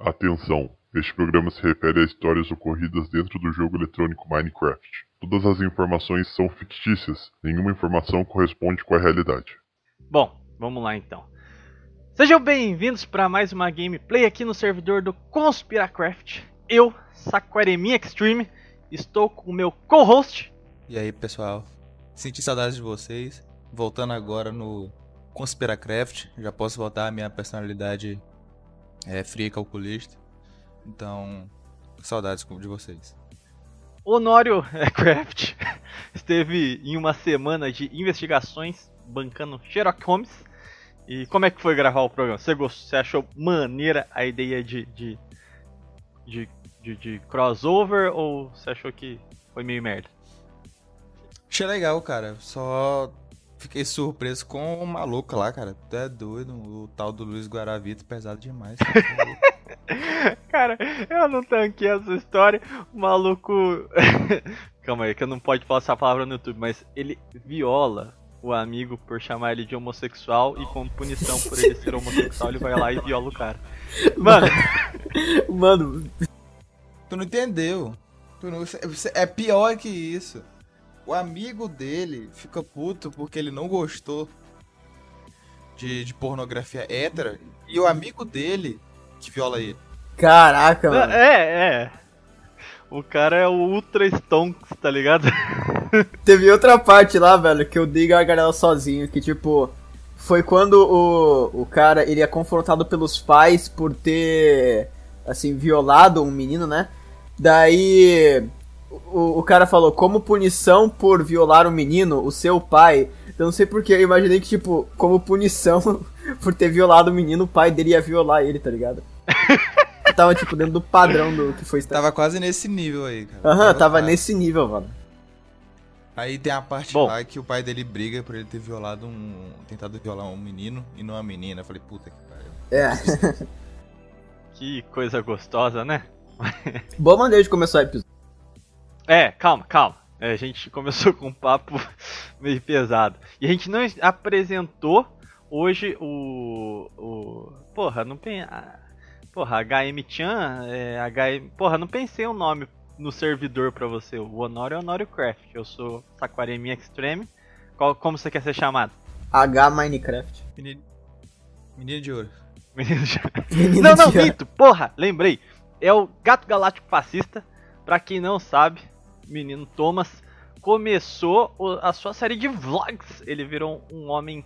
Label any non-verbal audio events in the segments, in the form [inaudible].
Atenção! Este programa se refere a histórias ocorridas dentro do jogo eletrônico Minecraft. Todas as informações são fictícias, nenhuma informação corresponde com a realidade. Bom, vamos lá então. Sejam bem-vindos para mais uma gameplay aqui no servidor do Conspiracraft. Eu, Saquaremi Extreme, estou com o meu co-host. E aí, pessoal? Senti saudades de vocês. Voltando agora no Conspiracraft, já posso voltar a minha personalidade é, fria e calculista. Então, saudades de vocês. Honório [laughs] Craft esteve em uma semana de investigações bancando Sherlock Holmes. E como é que foi gravar o programa? Você, gostou, você achou maneira a ideia de, de, de, de, de crossover ou você achou que foi meio merda? Achei legal, cara. Só fiquei surpreso com o maluco lá, cara. Tu é doido, o tal do Luiz Guaravito pesado demais. [laughs] cara, eu não tanquei essa história. O maluco. [laughs] Calma aí, que eu não pode falar essa palavra no YouTube, mas ele viola o amigo por chamar ele de homossexual e como punição por ele ser homossexual, ele vai lá e viola o cara. Mano. [laughs] Mano. Tu não entendeu. Tu não... É pior que isso o amigo dele fica puto porque ele não gostou de, de pornografia hétera e o amigo dele que viola ele. Caraca, mano. É, é. O cara é o Ultra Stonks, tá ligado? [laughs] Teve outra parte lá, velho, que eu dei gargarela sozinho, que tipo. Foi quando o, o cara ele é confrontado pelos pais por ter, assim, violado um menino, né? Daí o, o cara falou, como punição por violar um menino, o seu pai. Eu não sei porque, eu imaginei que, tipo, como punição [laughs] por ter violado o menino, o pai dele ia violar ele, tá ligado? [laughs] tava, tipo, dentro do padrão do que foi Tava quase nesse nível aí, cara. Aham, uhum, tava nesse nível, mano. Aí tem a parte Bom. lá que o pai dele briga por ele ter violado um. tentado violar um menino e não uma menina. Eu falei, puta que pariu. É. [laughs] que coisa gostosa, né? Boa maneira de começar o episódio. É, calma, calma. É, a gente [laughs] começou com um papo [laughs] meio pesado. E a gente não apresentou hoje o. o porra, não tem. Porra, HM-chan. É, HM, porra, não pensei o um nome no servidor pra você. O Honório é Honório Craft. Eu sou Saquaremi Extreme. Qual, como você quer ser chamado? H Minecraft. Menino, menino de ouro. [laughs] Menino de ouro. não, não, Mito, porra, lembrei. É o Gato Galáctico Fascista. Pra quem não sabe, menino Thomas começou a sua série de vlogs. Ele virou um homem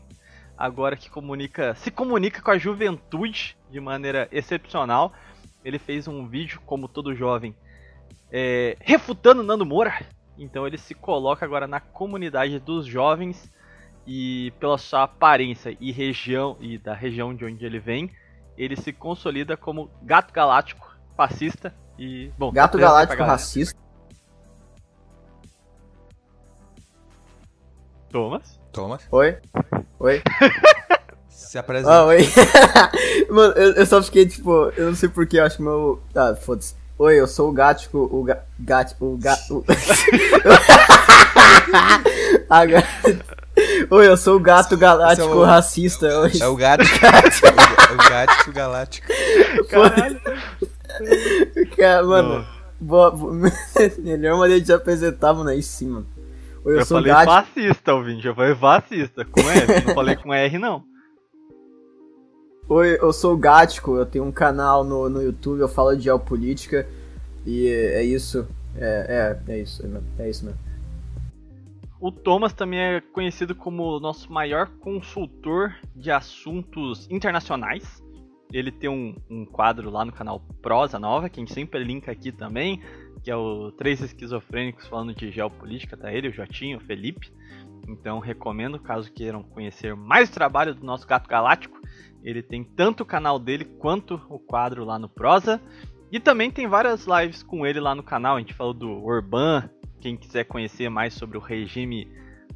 agora que comunica, se comunica com a juventude de maneira excepcional. Ele fez um vídeo, como todo jovem, é, refutando Nando Moura. Então ele se coloca agora na comunidade dos jovens e pela sua aparência e região e da região de onde ele vem, ele se consolida como gato galáctico, fascista e bom. Gato galáctico racista. Thomas? Thomas? Oi? Oi? Se apresenta. Ah, oi. [laughs] Mano, eu, eu, só fiquei tipo, eu não sei porquê, eu acho que meu. Ah, foda-se. Oi, eu sou o Gático, o ga, Gático, o gato. [laughs] Oi, eu sou o gato galáctico o... racista. É o gato. é o [laughs] gático galáctico. Caralho. Cara, mano. Boa, boa, melhor maneira de se apresentar, mano, é aí sim, mano. Eu, eu falei fascista, ouvinte. Eu falei fascista, com F, não falei com R, não. [laughs] Oi, eu sou o Gático, eu tenho um canal no, no YouTube, eu falo de geopolítica. E é, é isso. É, é, é isso, é, é isso mesmo. O Thomas também é conhecido como o nosso maior consultor de assuntos internacionais. Ele tem um, um quadro lá no canal Prosa Nova, que a gente sempre linka aqui também que é o Três Esquizofrênicos falando de geopolítica, tá ele, o Jotinho, o Felipe. Então recomendo, caso queiram conhecer mais trabalho do nosso Gato Galáctico. Ele tem tanto o canal dele quanto o quadro lá no Prosa. E também tem várias lives com ele lá no canal. A gente falou do Urban. Quem quiser conhecer mais sobre o regime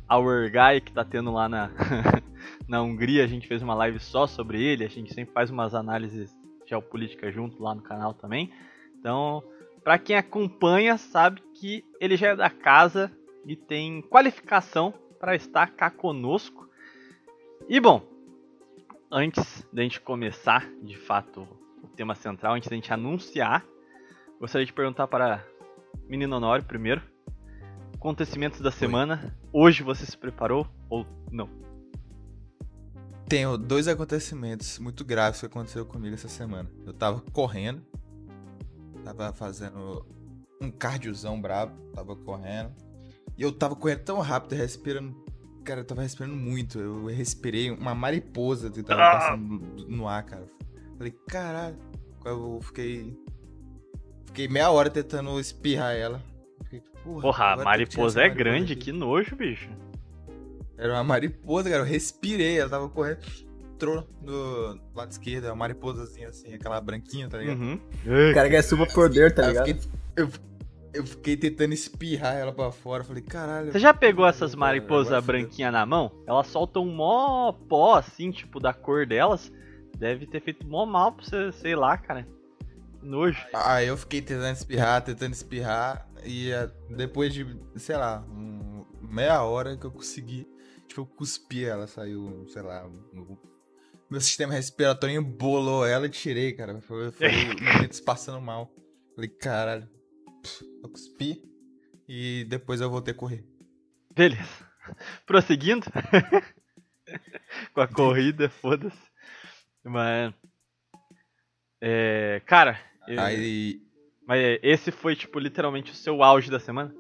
Guy que tá tendo lá na, [laughs] na Hungria, a gente fez uma live só sobre ele. A gente sempre faz umas análises geopolíticas junto lá no canal também. Então, para quem acompanha, sabe que ele já é da casa e tem qualificação para estar cá conosco. E bom, antes da gente começar de fato o tema central, antes da gente anunciar, gostaria de perguntar para Menino Honório primeiro. Acontecimentos da semana. Hoje você se preparou ou não? Tenho dois acontecimentos muito graves que aconteceram comigo essa semana. Eu tava correndo, tava fazendo um cardiozão brabo, tava correndo. E eu tava correndo tão rápido, respirando. Cara, eu tava respirando muito. Eu respirei uma mariposa que tava Ah! passando no ar, cara. Falei, caralho. Eu fiquei. Fiquei meia hora tentando espirrar ela. Fiquei, porra, Porra, a mariposa é grande, aqui. que nojo, bicho. Era uma mariposa, cara. Eu respirei, ela tava correndo. Entrou no lado esquerdo, é uma mariposazinha assim, aquela branquinha, tá ligado? Uhum. O cara quer super poder, tá Aí eu ligado? fiquei, eu, eu fiquei tentando espirrar ela pra fora. Falei, caralho. Você já pegou essas mariposas branquinhas na mão? Elas soltam um mó pó, assim, tipo, da cor delas. Deve ter feito mó mal pra você, sei lá, cara. Nojo. Aí eu fiquei tentando espirrar, tentando espirrar. E eh, depois de, sei lá, um- meia hora que eu consegui. Tipo, eu cuspi ela, saiu, sei lá. um- meu sistema respiratório embolou ela e tirei, cara. Foi, foi [laughs] momentos passando mal. Falei, caralho. Eu cuspi. E depois eu voltei a correr. Beleza. [laughs] Prosseguindo. [laughs] Com a corrida, foda-se. Mas. É. Cara. eu- Aí Mas esse foi, tipo, literalmente o seu auge da semana?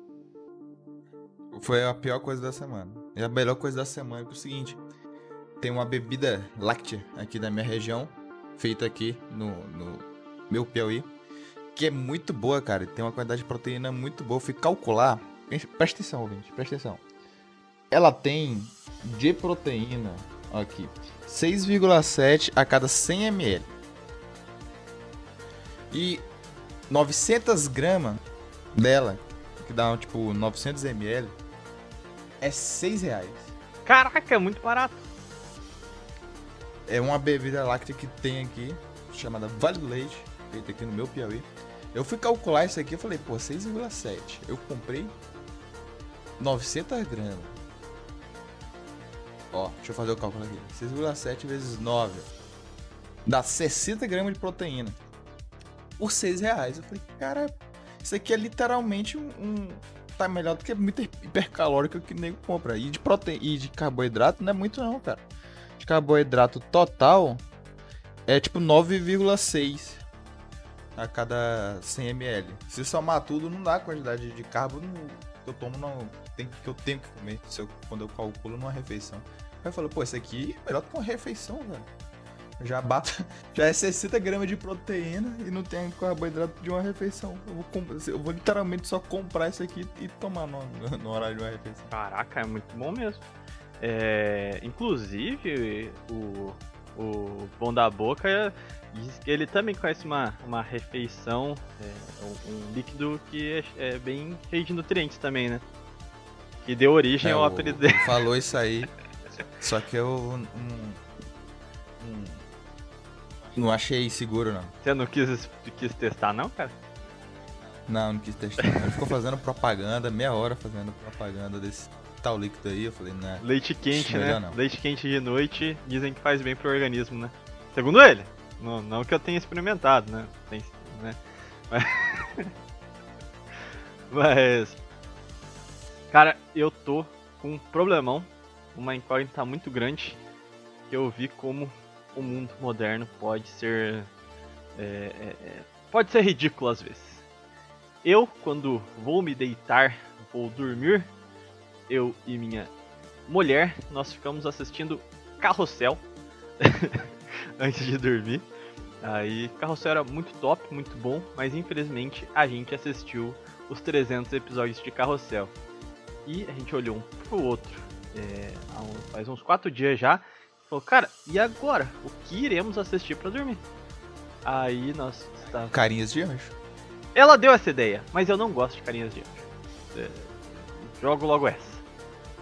Foi a pior coisa da semana. E a melhor coisa da semana é, o seguinte: tem uma bebida láctea aqui da minha região, feita aqui no, no meu Piauí, que é muito boa, cara. Tem uma quantidade de proteína muito boa. Eu fui calcular. Presta atenção, ouvinte, presta atenção. Ela tem de proteína aqui 6,7 a cada 100 ml. E 900 gramas dela, que dá tipo 900 ml, é 6 reais. Caraca, é muito barato. É uma bebida láctea que tem aqui, chamada Vale do Leite, feita aqui no meu Piauí. Eu fui calcular isso aqui, eu falei, pô, 6,7. Eu comprei 900 gramas. Ó, deixa eu fazer o cálculo aqui. 6,7 vezes 9. Dá 60 gramas de proteína. Por 6 reais. Eu falei, cara, isso aqui é literalmente um. um- tá melhor do que muito hipercalórico que nego compra. E de proteína e de carboidrato não é muito não, cara. De carboidrato total é tipo 9,6 a cada 100 ml. Se somar tudo, não dá a quantidade de carbo que eu tomo, não, tem, que eu tenho que comer eu- quando eu calculo numa refeição. Aí eu falo, pô, isso aqui é melhor que uma refeição, velho. Já bato, [laughs] já é 60 gramas de proteína e não tem carboidrato de uma refeição. Eu vou, eu vou literalmente só comprar isso aqui e tomar no, no horário de uma refeição. Caraca, é muito bom mesmo. É, inclusive, o, o Bom da Boca diz que ele também conhece uma, uma refeição, é, um, um líquido que é, é bem cheio de nutrientes também, né? Que deu origem É, ao apelido dele. [laughs] Falou isso aí. [laughs] Só que eu não, não, não achei seguro, não. Você não quis, quis testar, não, cara? Não, não quis testar. Ele ficou fazendo propaganda, meia hora fazendo propaganda desse tal líquido aí. Eu falei, né? Leite quente, né? não. Leite quente de noite dizem que faz bem pro organismo, né? Segundo ele. Não, não que eu tenha experimentado, né? Tem, né? Mas... [laughs] Mas... Cara, eu tô com um problemão. Uma incógnita muito grande. Que eu vi como o mundo moderno pode ser... é, é, é, pode ser ridículo às vezes. Eu, quando vou me deitar, vou dormir, eu e minha mulher, nós ficamos assistindo Carrossel [laughs] antes de dormir. Aí, Carrossel era muito top, muito bom, mas infelizmente a gente assistiu os 300 episódios de Carrossel. E a gente olhou um pro outro, é, faz uns 4 dias já, e falou, cara, e agora? O que iremos assistir pra dormir? Aí nós estávamos Carinhas de anjo. ela deu essa ideia, mas eu não gosto de carinhas de anjo. É, jogo logo essa.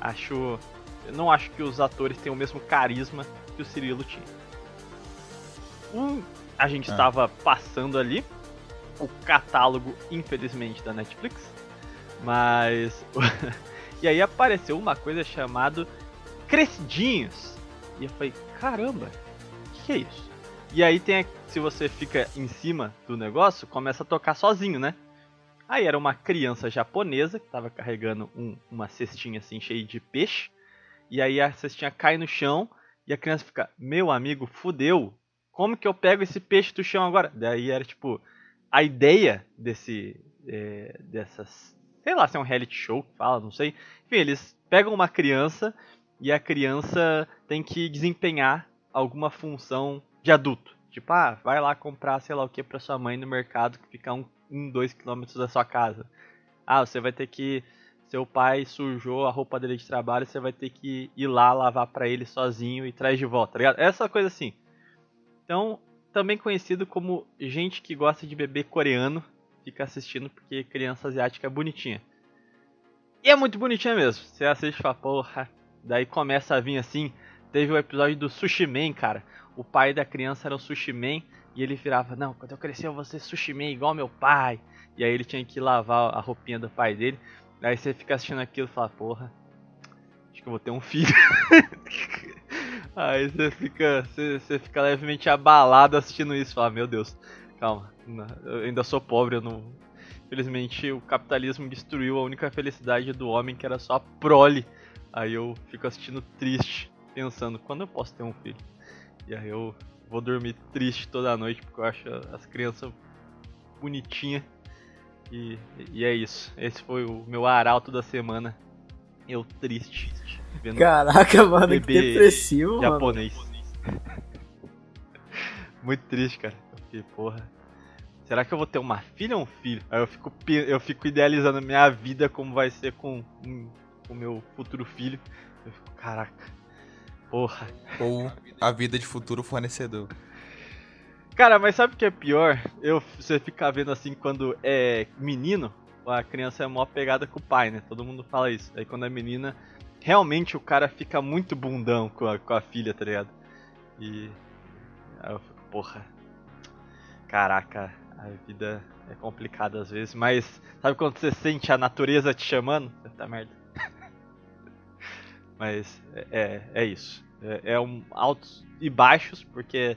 Acho. Eu não acho que os atores tenham o mesmo carisma que o Cirilo tinha. Um, a gente Ah. estava passando ali o catálogo, infelizmente, da Netflix. Mas. [laughs] e aí apareceu uma coisa chamada Crescidinhos. E eu falei, caramba, o que, que é isso? E aí tem, se você fica em cima do negócio, começa a tocar sozinho, né? Aí era uma criança japonesa que tava carregando um, uma cestinha assim cheia de peixe. E aí a cestinha cai no chão e a criança fica, meu amigo, fudeu. Como que eu pego esse peixe do chão agora? Daí era tipo, a ideia desse, é, dessas, sei lá se é um reality show que fala, não sei. Enfim, eles pegam uma criança e a criança tem que desempenhar alguma função de adulto. Tipo, ah, vai lá comprar, sei lá o que, pra sua mãe no mercado que fica um, um, dois quilômetros da sua casa. Ah, você vai ter que. Seu pai sujou a roupa dele de trabalho, você vai ter que ir lá lavar para ele sozinho e traz de volta, tá ligado? Essa coisa assim. Então, também conhecido como gente que gosta de bebê coreano, fica assistindo porque criança asiática é bonitinha. E é muito bonitinha mesmo. Você assiste e fala, porra. Daí começa a vir assim. Teve o um episódio do Sushi Man, cara o pai da criança era o Sushi Man, e ele virava, não, quando eu crescer eu vou ser Sushi Man igual meu pai. E aí ele tinha que lavar a roupinha do pai dele. Aí você fica assistindo aquilo e fala, porra, acho que eu vou ter um filho. [laughs] aí você fica, você, você, fica levemente abalado assistindo isso, fala, meu Deus, calma, eu ainda sou pobre, eu não. Infelizmente o capitalismo destruiu a única felicidade do homem que era só a prole. Aí eu fico assistindo triste, pensando, quando eu posso ter um filho? E aí eu vou dormir triste toda noite porque eu acho as crianças bonitinhas. E, e é isso. Esse foi o meu arauto da semana. Eu triste. Caraca, [laughs] mano, que depressivo, japonês. mano. [laughs] Muito triste, cara. Porque, porra. Será que eu vou ter uma filha ou um filho? Aí eu fico, eu fico idealizando minha vida como vai ser com o meu futuro filho. Eu fico, caraca. Porra. Ou a vida de futuro fornecedor. Cara, mas sabe o que é pior? Eu, você ficar vendo assim quando é menino, a criança é mó pegada com o pai, né? Todo mundo fala isso. Aí quando é menina, realmente o cara fica muito bundão com a, com a filha, tá ligado? E. Aí eu fico, porra. Caraca, a vida é complicada às vezes, mas sabe quando você sente a natureza te chamando? Tá merda. Mas é, é, é isso. É, é, um altos e baixos, porque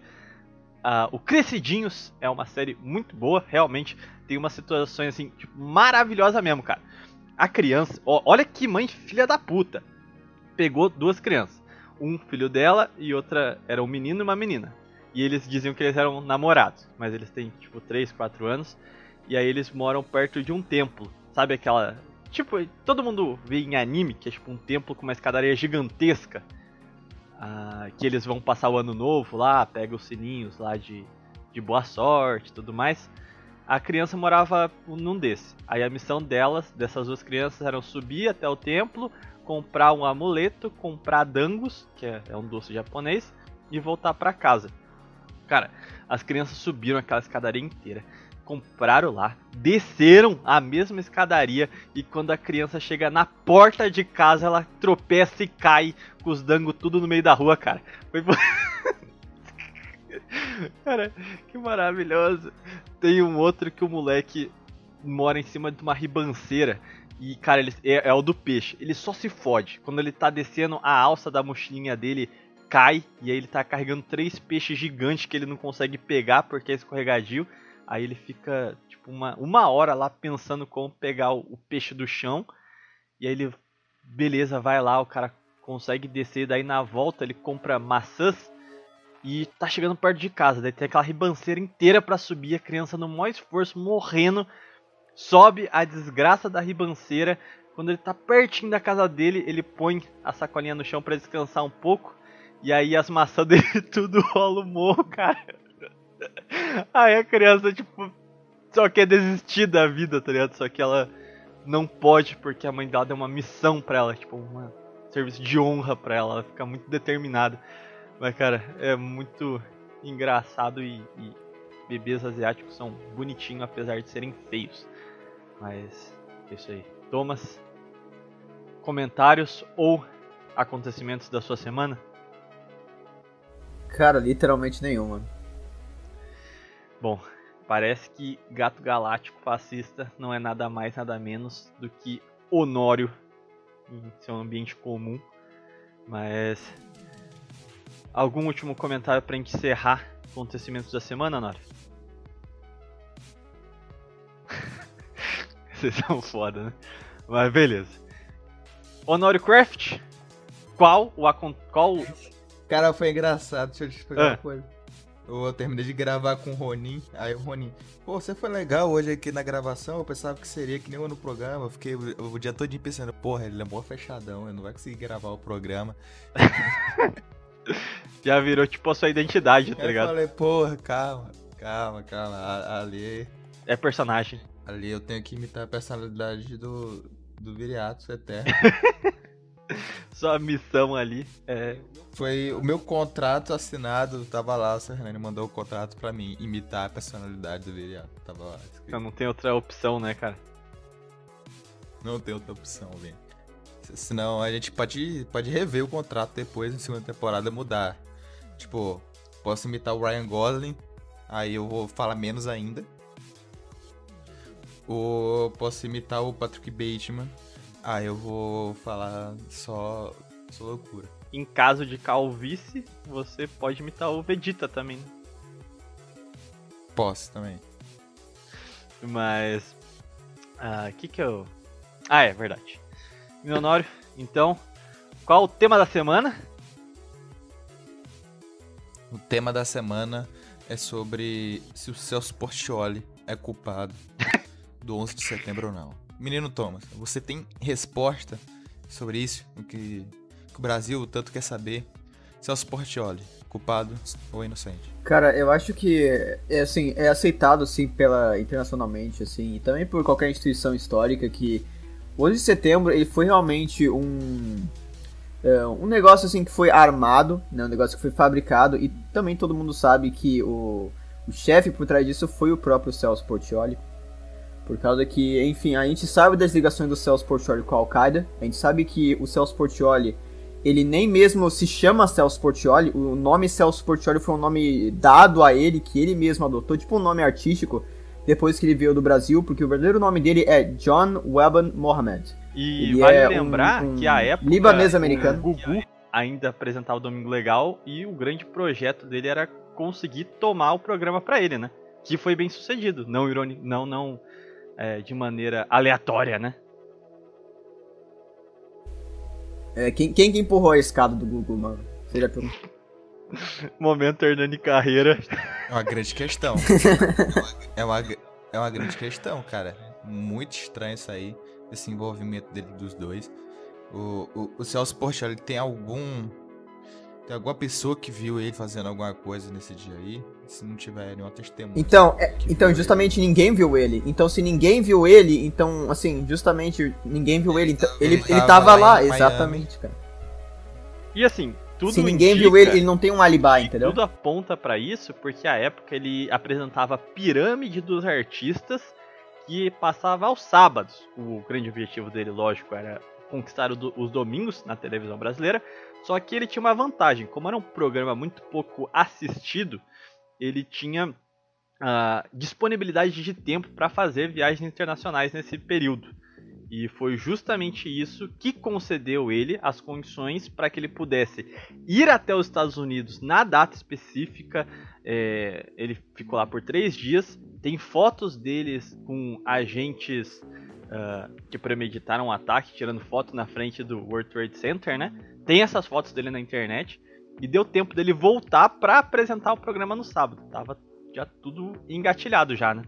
uh, o Crescidinhos é uma série muito boa, realmente tem umas situações assim, tipo, maravilhosa mesmo, cara. A criança, ó, olha que mãe filha da puta. Pegou duas crianças. Um filho dela e outra era um menino e uma menina. E eles diziam que eles eram namorados, mas eles têm tipo 3, 4 anos. E aí eles moram perto de um templo. Sabe aquela Tipo, todo mundo vê em anime que é tipo um templo com uma escadaria gigantesca. Ah, que eles vão passar o ano novo lá, pega os sininhos lá de, de boa sorte e tudo mais. A criança morava num desse. Aí a missão delas, dessas duas crianças, era subir até o templo, comprar um amuleto, comprar dangos, que é, é um doce japonês, e voltar para casa. Cara, as crianças subiram aquela escadaria inteira compraram lá, desceram a mesma escadaria e quando a criança chega na porta de casa, ela tropeça e cai com os dangos tudo no meio da rua, cara. Foi [laughs] Cara, que maravilhoso. Tem um outro que o moleque mora em cima de uma ribanceira. E, cara, ele é, é o do peixe. Ele só se fode. Quando ele tá descendo, a alça da mochilinha dele cai. E aí ele tá carregando três peixes gigantes que ele não consegue pegar porque é escorregadio. Aí ele fica tipo uma, uma hora lá pensando como pegar o, o peixe do chão. E aí ele, beleza, vai lá, o cara consegue descer. Daí na volta ele compra maçãs e tá chegando perto de casa. Daí tem aquela ribanceira inteira para subir. A criança no maior esforço, morrendo. Sobe a desgraça da ribanceira. Quando ele tá pertinho da casa dele, ele põe a sacolinha no chão para descansar um pouco. E aí as maçãs [laughs] dele tudo rola o morro, cara. Aí a criança, tipo, só quer desistir da vida, tá ligado? Só que ela não pode porque a mãe dela deu uma missão pra ela, tipo, um serviço de honra pra ela. Ela fica muito determinada. Mas, cara, é muito engraçado e, e bebês asiáticos são bonitinhos apesar de serem feios. Mas é isso aí. Thomas, comentários ou acontecimentos da sua semana? Cara, literalmente nenhum, mano. Bom, parece que Gato Galáctico fascista não é nada mais, nada menos do que Honório em seu ambiente comum. Mas algum último comentário para encerrar acontecimentos da semana, Nora? [laughs] Vocês são foda, né? Mas beleza. Honório Craft, qual o acon... qual Cara, foi engraçado. Deixa eu te explicar Ah. uma coisa. Eu terminei de gravar com o Ronin. Aí o Ronin, pô, você foi legal hoje aqui na gravação. Eu pensava que seria que nem eu no programa. Eu fiquei o, dia todo pensando, porra, ele é mó fechadão, ele não vai conseguir gravar o programa. [laughs] já virou tipo a sua identidade, tá eu ligado? falei, porra, calma, calma, calma. Ali, É personagem. ali eu tenho que imitar a personalidade do, do Viriato Eterno. [laughs] [laughs] Sua missão ali é Foi o meu contrato assinado, tava lá, o. Hernani mandou o contrato pra mim, imitar a personalidade do Viriato. Tava lá. escrito. então não tem outra opção, né, cara? Não tem outra opção. Se- Senão a gente pode, pode rever o contrato depois, na segunda temporada, mudar. Tipo, posso imitar o Ryan Gosling, aí eu vou falar menos ainda. Ou posso imitar o Patrick Bateman, aí eu vou falar só, só loucura. Em caso de calvície, você pode imitar o Vegeta também. né? Posso também. Mas. Ah, que que eu. Ah, é verdade. Meu Honório, então, qual o tema da semana? O tema da semana é sobre se o Celso Portioli é culpado [laughs] do 11 de setembro ou não. Menino Thomas, você tem resposta sobre isso? O que, que o Brasil tanto quer saber? Celso Portioli, culpado ou inocente? Cara, eu acho que é assim, é aceitado assim pela internacionalmente assim, e também por qualquer instituição histórica que o 11 de setembro ele foi realmente um é, um negócio assim que foi armado, né, um negócio que foi fabricado e também todo mundo sabe que o, o chefe por trás disso foi o próprio Celso Portioli. Por causa que, enfim, a gente sabe das ligações do Celso Portioli com a Al-Qaeda, a gente sabe que o Celso Portioli ele nem mesmo se chama Celso Portioli, o nome Celso Portioli foi um nome dado a ele, que ele mesmo adotou, tipo um nome artístico, depois que ele veio do Brasil, porque o verdadeiro nome dele é John Weban Mohammed. E Ele vale é um- lembrar um que a época libanês americano. o Gugu ainda apresentava o Domingo Legal e o grande projeto dele era conseguir tomar o programa pra ele, né? Que foi bem sucedido, não irônico, não não é, de maneira aleatória, né? É, quem, quem que empurrou a escada do Google, mano? Você já perguntou? [laughs] Momento Hernani Carreira. É uma grande questão. [laughs] é, uma, é uma grande questão, cara. Muito estranho isso aí, esse envolvimento dele dos dois. O, o, o Celso Portioli tem algum. Tem alguma pessoa que viu ele fazendo alguma coisa nesse dia aí? Se não tiver nenhuma testemunha. Então, é- então justamente ninguém viu ele. Então, se ninguém viu ele, então, assim, justamente ninguém viu ele. Então, ele, Ele ele tava tava lá lá, exatamente, cara. E assim, tudo se ninguém indica- viu ele, ele não tem um alibi, entendeu? Tudo aponta pra isso, porque à época ele apresentava a pirâmide dos artistas que passava aos sábados. O grande objetivo dele, lógico, era conquistar os domingos na televisão brasileira. Só que ele tinha uma vantagem, como era um programa muito pouco assistido, ele tinha ah, disponibilidade de tempo para fazer viagens internacionais nesse período. E foi justamente isso que concedeu ele as condições para que ele pudesse ir até os Estados Unidos na data específica. É, ele ficou lá por três dias. Tem fotos deles com agentes ah, que premeditaram o ataque, tirando foto na frente do World Trade Center, né? Tem essas fotos dele na internet. E deu tempo dele voltar para apresentar o programa no sábado. Tava já tudo engatilhado já, né?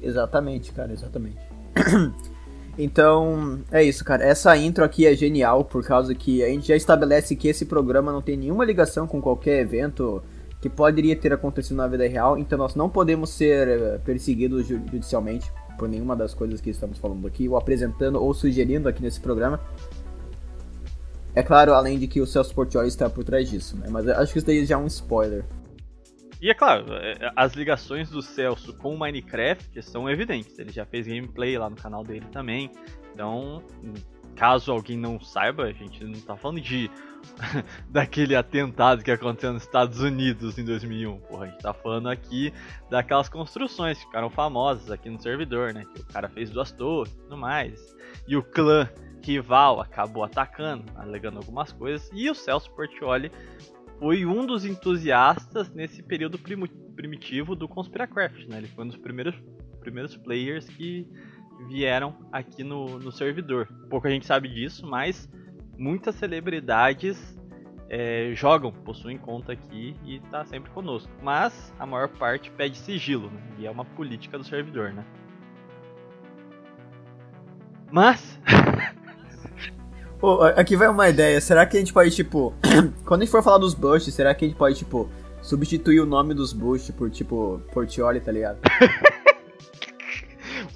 Exatamente, cara, exatamente. [clears throat] então, é isso, cara. Essa intro aqui é genial por causa que a gente já estabelece que esse programa não tem nenhuma ligação com qualquer evento que poderia ter acontecido na vida real, então nós não podemos ser eh, perseguidos ju- judicialmente por nenhuma das coisas que estamos falando aqui, ou apresentando ou sugerindo aqui nesse programa. É claro, além de que o Celso Portioli está por trás disso, né? Mas eu acho que isso daí já é um spoiler. E é claro, é, as ligações do Celso com o Minecraft são evidentes. Ele já fez gameplay lá no canal dele também. Então, caso alguém não saiba, a gente não tá falando de [laughs] daquele atentado que aconteceu nos Estados Unidos em 2001. Porra, a gente tá falando aqui daquelas construções que ficaram famosas aqui no servidor, né? Que o cara fez duas torres e tudo mais. E o clã rival acabou atacando, alegando algumas coisas. E o Celso Portioli foi um dos entusiastas nesse período prim primitivo do Conspiracraft, né? Ele foi um dos primeiros, primeiros players que vieram aqui no, no servidor. Pouco a gente sabe disso, mas muitas celebridades é, jogam, possuem conta aqui e tá sempre conosco. Mas a maior parte pede sigilo, né? E é uma política do servidor, né? Mas. [laughs] Aqui vai uma ideia. Será que a gente pode, tipo. [clears throat] quando a gente for falar dos boosts, será que a gente pode, tipo, substituir o nome dos boosts por, tipo, Portioli, tá ligado? [laughs]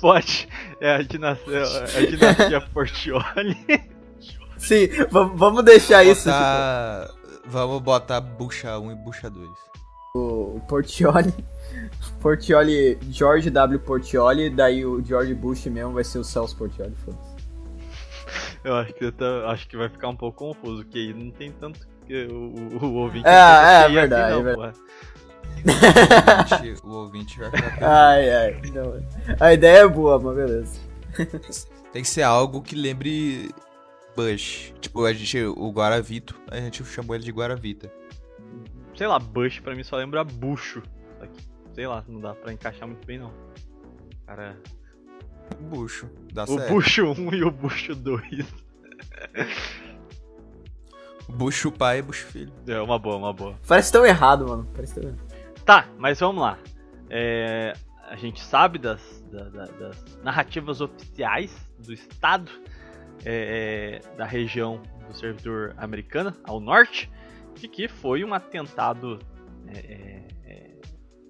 pode. É a dinastia, a dinastia Portioli. Sim, vamos deixar botar, isso. Tipo... Vamos botar bucha 1 e bucha 2. O, Portioli. Portioli, George W. Portioli, daí o George Bush mesmo vai ser o Celso Portioli, foda-se. Eu acho que, tá, acho que vai ficar um pouco confuso, porque aí não tem tanto que o, o, o ouvinte. É, é, verdade, aqui, não, é verdade. O ouvinte vai ficar. [laughs] Ai, ai. Não. A ideia é boa, mas beleza. Tem que ser algo que lembre Bush. Tipo, a gente, o Guaravito, a gente chamou ele de Guaravita. Sei lá, Bush pra mim só lembra bucho. Sei lá, não dá pra encaixar muito bem não. Cara. Bucho, dá o certo. O Bucho 1 e o Bucho 2. Bucho pai e Bucho filho. É, uma boa, uma boa. Parece tão errado, mano. Parece tão errado. Tá, mas vamos lá. É, a gente sabe das, da, da, das narrativas oficiais do Estado é, é, da região do servidor americana, ao norte, de que foi um atentado é, é, é,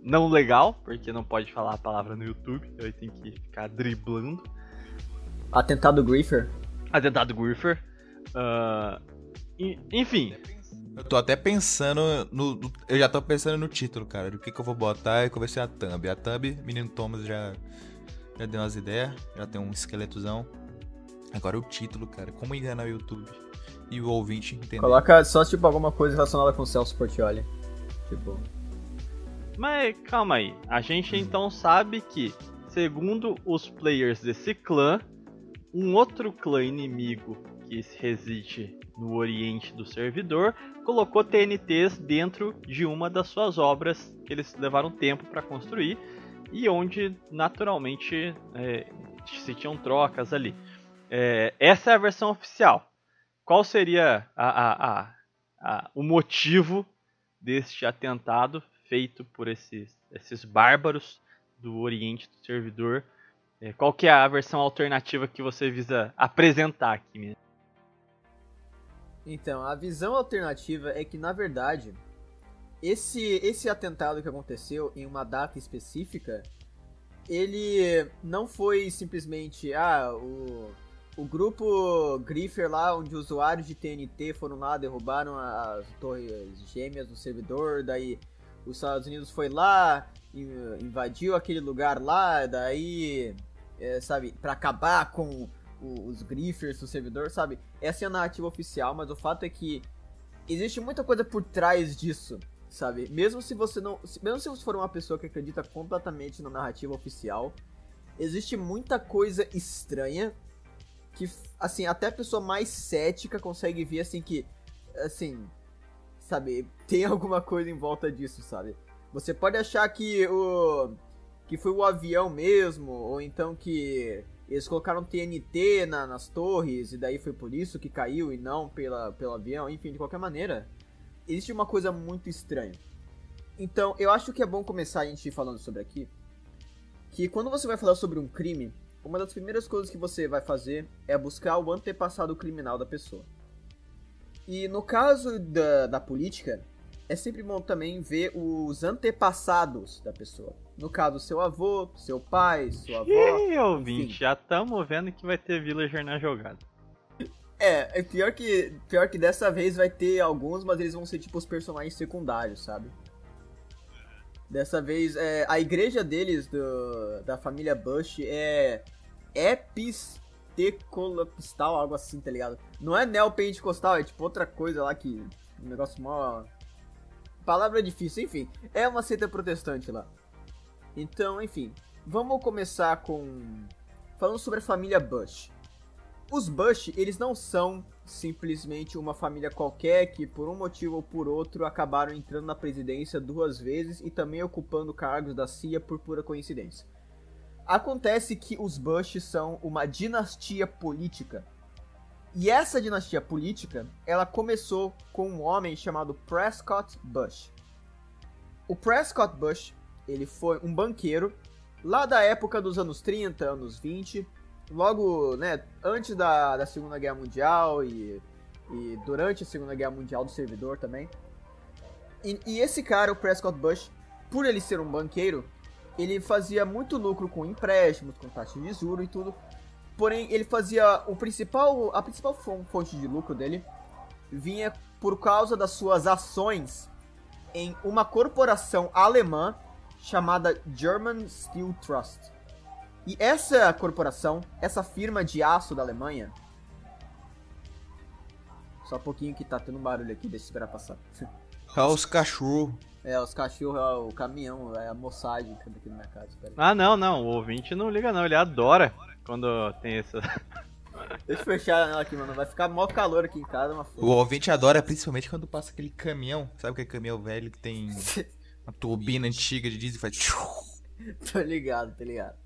não legal, porque não pode falar a palavra no YouTube, eu tenho que ficar driblando. Atentado Griefer? Atentado Griefer. Uh, enfim. Eu tô até pensando no, Eu já tô pensando no título, cara. Do que, que eu vou botar e ser a thumb. A thumb, menino Thomas já, já deu umas ideias, já tem um esqueletozão. Agora o título, cara. Como enganar o YouTube e o ouvinte entender. Coloca só, tipo, alguma coisa relacionada com o Celso Portioli. Tipo. Mas calma aí. A gente então sabe que, segundo os players desse clã, um outro clã inimigo que reside no oriente do servidor colocou TNTs dentro de uma das suas obras que eles levaram tempo para construir e onde naturalmente é, se tinham trocas ali. É, essa é a versão oficial. Qual seria a, a, a, o motivo deste atentado feito por esses, esses bárbaros do Oriente do servidor? É, qual que é a versão alternativa que você visa apresentar aqui? Mesmo? Então, a visão alternativa é que, na verdade, esse, esse atentado que aconteceu em uma data específica, ele não foi simplesmente, ah, o o grupo Griffer lá, onde usuários de TNT foram lá, derrubaram as torres gêmeas do servidor, daí os Estados Unidos foi lá, invadiu aquele lugar lá, daí, é, sabe, para acabar com os Griffers do servidor, sabe? Essa é a narrativa oficial, mas o fato é que existe muita coisa por trás disso, sabe? Mesmo se você não, mesmo se você for uma pessoa que acredita completamente na narrativa oficial, existe muita coisa estranha que, assim, até a pessoa mais cética consegue ver, assim, que, assim, sabe, [laughs] tem alguma coisa em volta disso, sabe? Você pode achar que o. que foi o avião mesmo, ou então que eles colocaram TNT na, nas torres e daí foi por isso que caiu e não pela, pelo avião, enfim, de qualquer maneira, existe uma coisa muito estranha. Então, eu acho que é bom começar a gente falando sobre aqui, que quando você vai falar sobre um crime, uma das primeiras coisas que você vai fazer é buscar o antepassado criminal da pessoa. E no caso da, da política, é sempre bom também ver os antepassados da pessoa. No caso, seu avô, seu pai, sua avó. Ih, ouvinte, já estamos vendo que vai ter villager na jogada. É, é pior que, pior que dessa vez vai ter alguns, mas eles vão ser tipo os personagens secundários, sabe? Dessa vez, é, a igreja deles, do, da família Bush, é epistemolopistal, algo assim, tá ligado? Não é neopentecostal, é tipo outra coisa lá que. Um negócio mó. Palavra difícil, enfim. É uma seita protestante lá. Então, enfim. Vamos começar com. Falando sobre a família Bush. Os Bush, eles não são simplesmente uma família qualquer que, por um motivo ou por outro, acabaram entrando na presidência duas vezes e também ocupando cargos da CIA por pura coincidência. Acontece que os Bush são uma dinastia política. E essa dinastia política, ela começou com um homem chamado Prescott Bush. O Prescott Bush, ele foi um banqueiro lá da época dos anos 30, anos 20, logo, né, antes da, da Segunda Guerra Mundial e, e durante a Segunda Guerra Mundial do servidor também. E, e esse cara, o Prescott Bush, por ele ser um banqueiro, ele fazia muito lucro com empréstimos, com taxas de juros e tudo. Porém, ele fazia o principal, a principal fonte de lucro dele vinha por causa das suas ações em uma corporação alemã chamada German Steel Trust. E essa corporação, essa firma de aço da Alemanha. Só um pouquinho que tá tendo um barulho aqui, deixa eu esperar passar. É os cachorros. É, os cachorros, é o caminhão, é a moçagem que anda aqui na minha casa. Ah, não, não. O ouvinte não liga, não. Ele adora quando tem essa. Deixa eu fechar a janela aqui, mano. Vai ficar mó calor aqui em casa, uma O foda. ouvinte adora, principalmente quando passa aquele caminhão. Sabe aquele caminhão velho que tem [laughs] uma turbina antiga de diesel e faz. [laughs] tô ligado, tô ligado.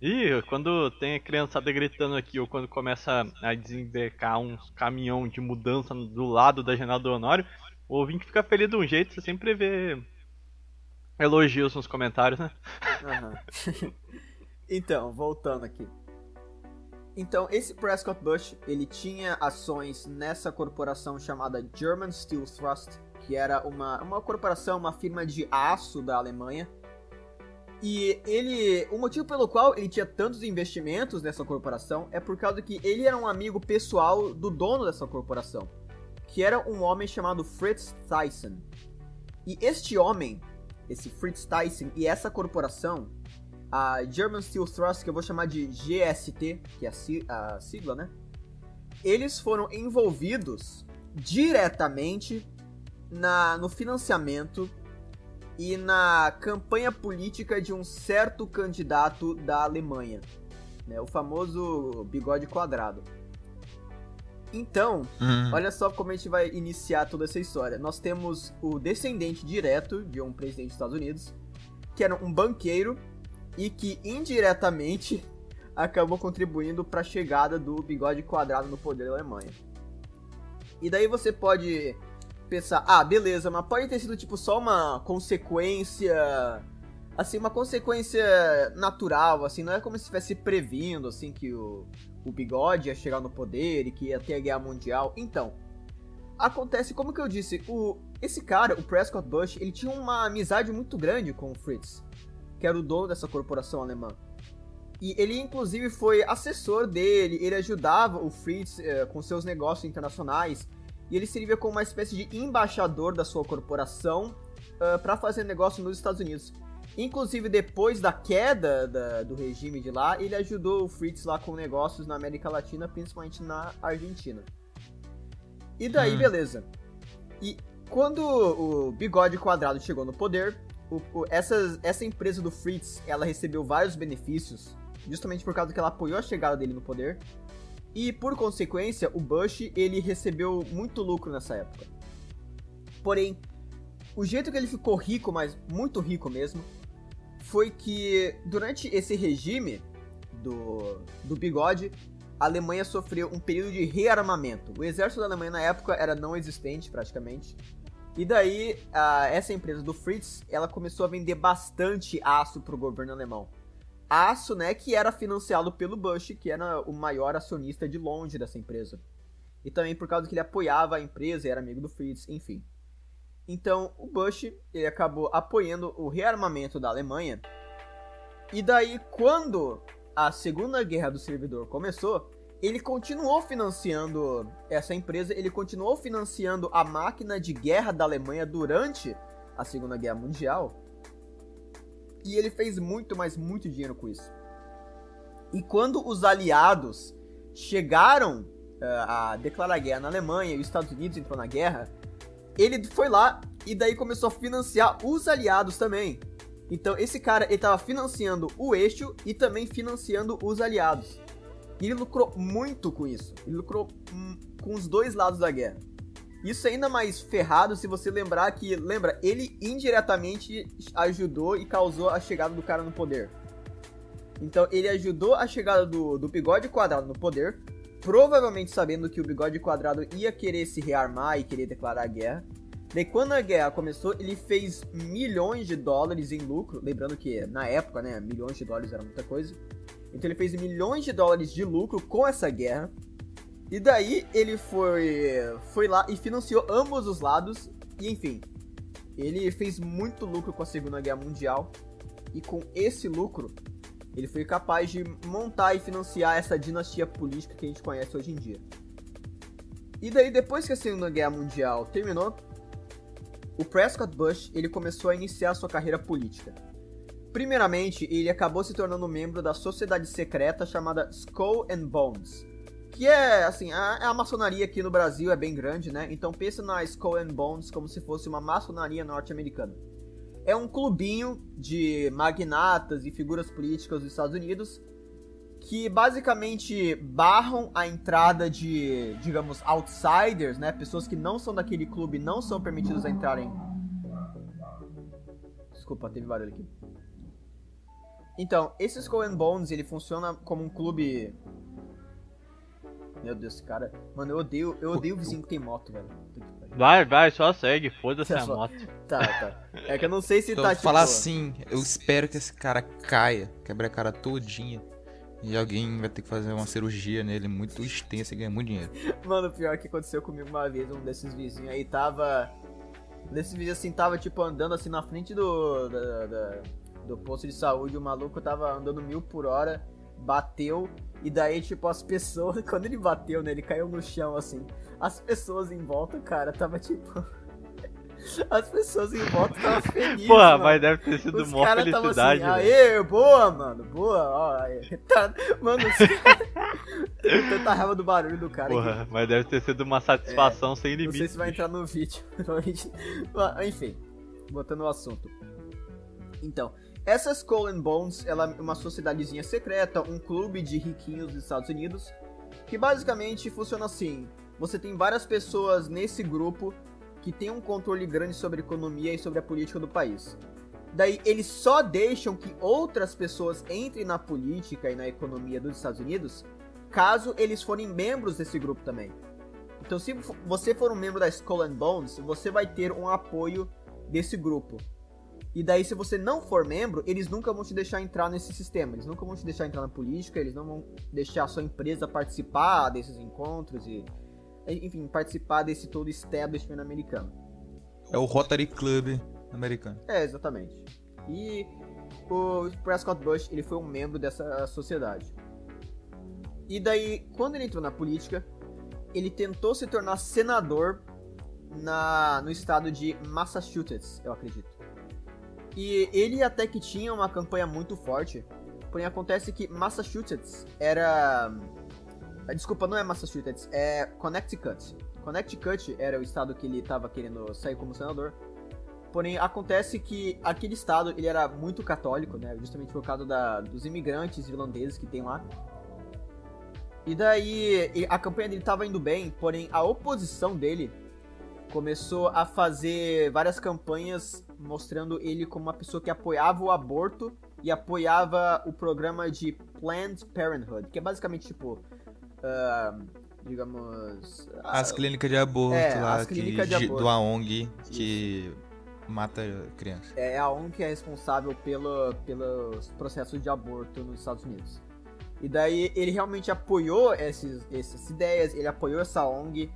Ih, quando tem a criançada gritando aqui, ou quando começa a desembarcar uns caminhão de mudança do lado da janela do Honório, o ouvinte fica feliz de um jeito, você sempre vê elogios nos comentários, né? Aham. [laughs] então, voltando aqui. Então, esse Prescott Bush, ele tinha ações nessa corporação chamada German Steel Trust, que era uma, uma corporação, uma firma de aço da Alemanha. E ele, o motivo pelo qual ele tinha tantos investimentos nessa corporação é por causa que ele era um amigo pessoal do dono dessa corporação, que era um homem chamado Fritz Thyssen. E este homem, esse Fritz Thyssen e essa corporação, a German Steel Thrust, que eu vou chamar de GST, que é a sigla, né? Eles foram envolvidos diretamente na, no financiamento e na campanha política de um certo candidato da Alemanha, né? O famoso bigode quadrado. Então, Hum. Olha só como a gente vai iniciar toda essa história. Nós temos o descendente direto de um presidente dos Estados Unidos, que era um banqueiro e que indiretamente [laughs] acabou contribuindo para a chegada do bigode quadrado no poder da Alemanha. E daí você pode pensar, ah, beleza, mas pode ter sido tipo só uma consequência assim, uma consequência natural, assim, não é como se estivesse previndo assim que o o bigode ia chegar no poder e que ia ter a guerra mundial. Então, acontece, como que eu disse, o, esse cara, o Prescott Bush, ele tinha uma amizade muito grande com o Fritz, que era o dono dessa corporação alemã. E ele, inclusive, foi assessor dele, ele ajudava o Fritz eh, com seus negócios internacionais, e ele servia como uma espécie de embaixador da sua corporação para fazer negócio nos Estados Unidos. Inclusive, depois da queda da- do regime de lá, ele ajudou o Fritz lá com negócios na América Latina, principalmente na Argentina. E daí, Hum. beleza. E quando o Bigode Quadrado chegou no poder, o- o- essa, essa empresa do Fritz, ela recebeu vários benefícios, justamente por causa que ela apoiou a chegada dele no poder. E, por consequência, o Bush, ele recebeu muito lucro nessa época. Porém, o jeito que ele ficou rico, mas muito rico mesmo, foi que durante esse regime do, do bigode, a Alemanha sofreu um período de rearmamento. O exército da Alemanha na época era não existente praticamente. E daí, a- essa empresa do Fritz, ela começou a vender bastante aço pro governo alemão. Aço, né, que era financiado pelo Bush, que era o maior acionista de longe dessa empresa. E também por causa que ele apoiava a empresa e era amigo do Fritz, enfim. Então, o Bush ele acabou apoiando o rearmamento da Alemanha. E daí, quando a Segunda Guerra do Servidor começou, ele continuou financiando essa empresa, ele continuou financiando a máquina de guerra da Alemanha durante a Segunda Guerra Mundial. E ele fez muito, mas muito dinheiro com isso. E quando os aliados chegaram eh, a declarar guerra na Alemanha e os Estados Unidos entrou na guerra, ele foi lá e daí começou a financiar os aliados também. Então esse cara ele financiando o eixo e também financiando os aliados. E ele lucrou muito com isso. Ele lucrou hum, com os dois lados da guerra. Isso é ainda mais ferrado se você lembrar que, lembra, ele indiretamente ajudou e causou a chegada do cara no poder. Então ele ajudou a chegada do, do bigode quadrado no poder, provavelmente sabendo que o bigode quadrado ia querer se rearmar e querer declarar guerra. Daí quando a guerra começou, ele fez milhões de dólares em lucro, lembrando que na época, né, milhões de dólares era muita coisa. Então ele fez milhões de dólares de lucro com essa guerra. E daí ele foi, foi lá e financiou ambos os lados. E enfim, ele fez muito lucro com a Segunda Guerra Mundial. E com esse lucro, ele foi capaz de montar e financiar essa dinastia política que a gente conhece hoje em dia. E daí, depois que a Segunda Guerra Mundial terminou, o Prescott Bush ele começou a iniciar sua carreira política. Primeiramente, ele acabou se tornando membro da sociedade secreta chamada Skull and Bones, que é, assim, a, a, maçonaria aqui no Brasil é bem grande, né? Então pensa na Skull and Bones como se fosse uma maçonaria norte-americana. É um clubinho de magnatas e figuras políticas dos Estados Unidos que basicamente barram a entrada de, digamos, outsiders, né? Pessoas que não são daquele clube não são permitidos a entrarem. Desculpa, teve barulho aqui. Então, esse Skull and Bones, ele funciona como um clube meu Deus, cara. Mano, eu odeio, eu odeio o vizinho que tem moto, velho. Vai, vai, só segue, foda-se [laughs] a moto. Tá, tá. É que eu não sei se então, tá tipo... falar assim, eu espero que esse cara caia, quebre a cara todinha. E alguém vai ter que fazer uma cirurgia nele muito extensa e ganhar muito dinheiro. [laughs] Mano, o pior que aconteceu comigo uma vez, um desses vizinhos aí tava. Nesse vídeo assim, tava tipo andando assim na frente do. Da, da, do posto de saúde, o maluco tava andando mil por hora bateu e daí, tipo, as pessoas, [laughs] quando ele bateu, né, ele caiu no chão, assim. As pessoas em volta, cara, tava tipo. [laughs] As pessoas em volta estavam felizes. Porra, mano. mas deve ter sido mó assim, felicidade. Assim, Aê, boa, mano, boa. Ó, [laughs] tá, mano, tem tanta raiva do barulho do cara. Porra, mas deve ter sido uma satisfação é, sem limite. Não sei se vai entrar no vídeo. Enfim, botando o assunto. Então, essa Skull and Bones ela é uma sociedadezinha secreta, um clube de riquinhos dos Estados Unidos, que basicamente funciona assim: você tem várias pessoas nesse grupo que tem um controle grande sobre a economia e sobre a política do país. Daí eles só deixam que outras pessoas entrem na política e na economia dos Estados Unidos caso eles forem membros desse grupo também. Então, se você for um membro da Skull and Bones, você vai ter um apoio desse grupo. E daí, se você não for membro, eles nunca vão te deixar entrar nesse sistema. Eles nunca vão te deixar entrar na política, eles não vão deixar a sua empresa participar desses encontros e. Enfim, participar desse todo establishment americano. É o Rotary Club americano. É, exatamente. E o Prescott Bush, ele foi um membro dessa sociedade. E daí, quando ele entrou na política, ele tentou se tornar senador na, no estado de Massachusetts, eu acredito. E ele até que tinha uma campanha muito forte. Porém, acontece que Massachusetts era. Ah, desculpa, não é Massachusetts, é Connecticut. Connecticut era o estado que ele estava querendo sair como senador. Porém, acontece que aquele estado ele era muito católico, né? Justamente por causa da, dos imigrantes irlandeses que tem lá. E daí a campanha dele estava indo bem, porém a oposição dele começou a fazer várias campanhas mostrando ele como uma pessoa que apoiava o aborto e apoiava o programa de Planned Parenthood, que é basicamente tipo. Uh, digamos. As uh, clínicas de aborto é, lá que, de aborto. do AONG que mata crianças. É a ONG que é responsável pelo, pelos processos de aborto nos Estados Unidos. E daí ele realmente apoiou esses, essas ideias, ele apoiou essa ONG.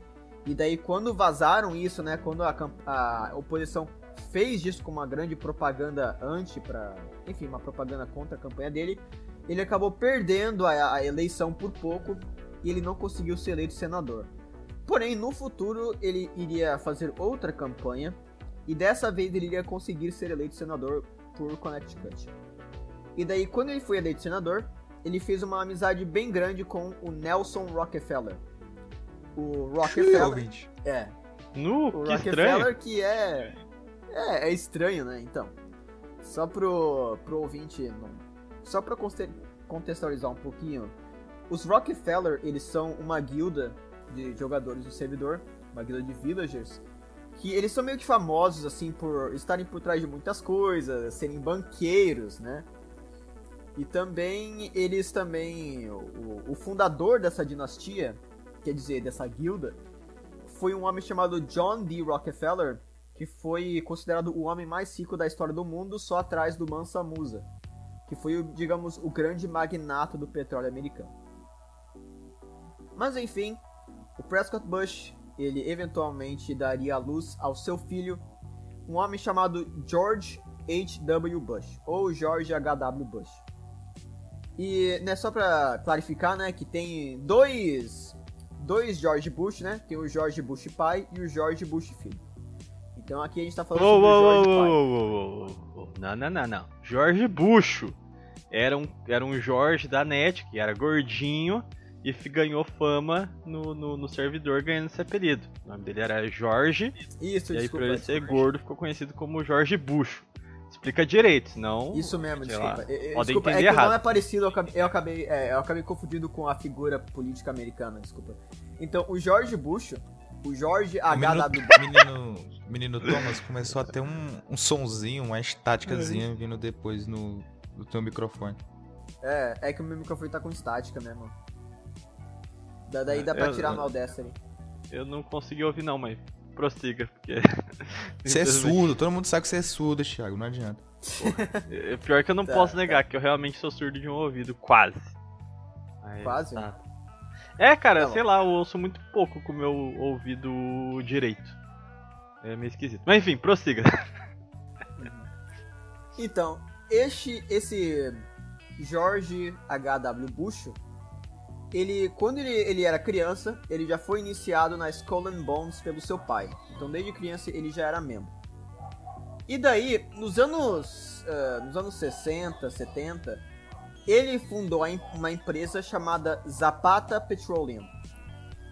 E daí quando vazaram isso, né, quando a, a oposição fez disso com uma grande propaganda anti para, enfim, uma propaganda contra a campanha dele, ele acabou perdendo a, a, eleição por pouco e ele não conseguiu ser eleito senador. Porém, no futuro ele iria fazer outra campanha e dessa vez ele iria conseguir ser eleito senador por Connecticut. E daí, quando ele foi eleito senador, ele fez uma amizade bem grande com o Nelson Rockefeller. O Rockefeller. É. No, o que Rockefeller estranho. que é é, é estranho, né? Então, só pro, pro ouvinte, só pra contextualizar um pouquinho, os Rockefeller, eles são uma guilda de jogadores do servidor, uma guilda de villagers, que eles são meio que famosos, assim, por estarem por trás de muitas coisas, serem banqueiros, né? E também, eles também, o, o fundador dessa dinastia, quer dizer, dessa guilda, foi um homem chamado John D. Rockefeller, que foi considerado o homem mais rico da história do mundo, só atrás do Mansa Musa, que foi, digamos, o grande magnato do petróleo americano. Mas enfim, o Prescott Bush, ele eventualmente daria a luz ao seu filho, um homem chamado George H.W. Bush, ou George H.W. Bush. E, né, só pra clarificar, né, que tem dois, dois George Bush, né, tem o George Bush pai e o George Bush filho. Então aqui a gente tá falando oh, sobre oh, o George oh, pai. oh, oh, Não, não, não, não. Jorge Bush era um, era um Jorge da NET, que era gordinho e ganhou fama no, no, no servidor ganhando esse apelido. O nome dele era Jorge, Isso, e aí desculpa. por ele ser gordo ficou conhecido como Jorge Bush. Explica direito, senão. Isso mesmo, desculpa. lá, É, é, podem desculpa, é entender nome errado. é parecido, eu acabei, eu acabei, é, eu acabei confundindo com a figura política americana, desculpa. Então, o George Bush, o George O menino, H.W. [laughs] menino, menino Thomas começou a ter um, um sonzinho, uma estáticazinha vindo depois no, do teu microfone. É, é que o meu microfone tá com estática mesmo. Da, daí dá pra Eu- tirar eu- no Audacity. Eu não consegui ouvir, não, mas prossiga, porque. [laughs] Você é surdo, todo mundo sabe que você é surdo, Thiago, não adianta. [laughs] é- Pior que eu não Tá, posso tá. negar, que eu realmente sou surdo de um ouvido, quase. Mas Quase? tá. É, cara, Tá sei lá, eu ouço muito pouco com o meu ouvido direito. É meio esquisito. Mas enfim, prossiga. [laughs] Então, este, esse George H.W. Bush, ele, quando ele, ele era criança, ele já foi iniciado na Skull and Bones pelo seu pai. Então, desde criança, ele já era membro. E daí, nos anos, ah, nos anos 60, 70, ele fundou uma empresa chamada Zapata Petroleum,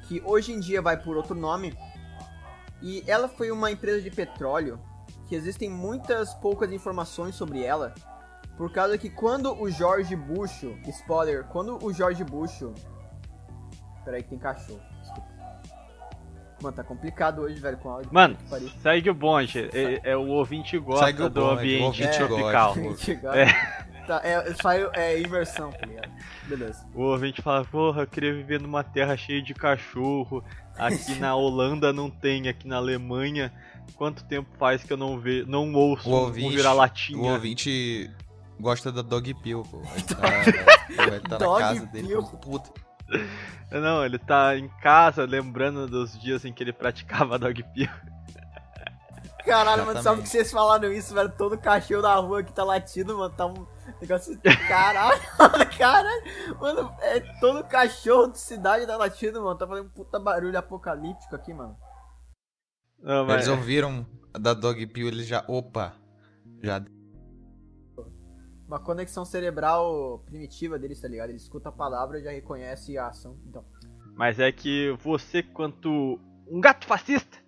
que hoje em dia vai por outro nome. E ela foi uma empresa de petróleo que existem muitas poucas informações sobre ela, por causa que quando o George Bush, spoiler, quando o George Bush, peraí que tem cachorro, desculpa. Mano, tá complicado hoje, velho, com áudio. Mano, pariu. segue o bonde. É, é o ouvinte gosta o do ambiente ouvinte tropical. [laughs] É. Tá, é, saiu, é inversão, tá ligado? Beleza. O ouvinte fala, porra, eu queria viver numa terra cheia de cachorro. Aqui [laughs] na Holanda não tem, aqui na Alemanha. Quanto tempo faz que eu não ve, não ouço O um ouvinte, vira-latinha? o ouvinte gosta da Dog Pill, pô. Vai tá, vai tá na Dog casa dele, Pill. puta. [laughs] Não, ele tá em casa lembrando dos dias em que ele praticava dog pill. Caralho, mano, sabe Exatamente. que vocês falaram isso, velho? Todo cachorro na rua que tá latindo, mano, tá um negócio. Caralho, [laughs] caralho. Mano, é todo cachorro de cidade tá latindo, mano. Tá fazendo um puta barulho apocalíptico aqui, mano. Não, mas Eles ouviram da Dog Pill, eles já. Opa! Já. Uma conexão cerebral primitiva deles, tá ligado? Ele escuta a palavra e já reconhece a ação. Então, Mas é que você, quanto um gato fascista,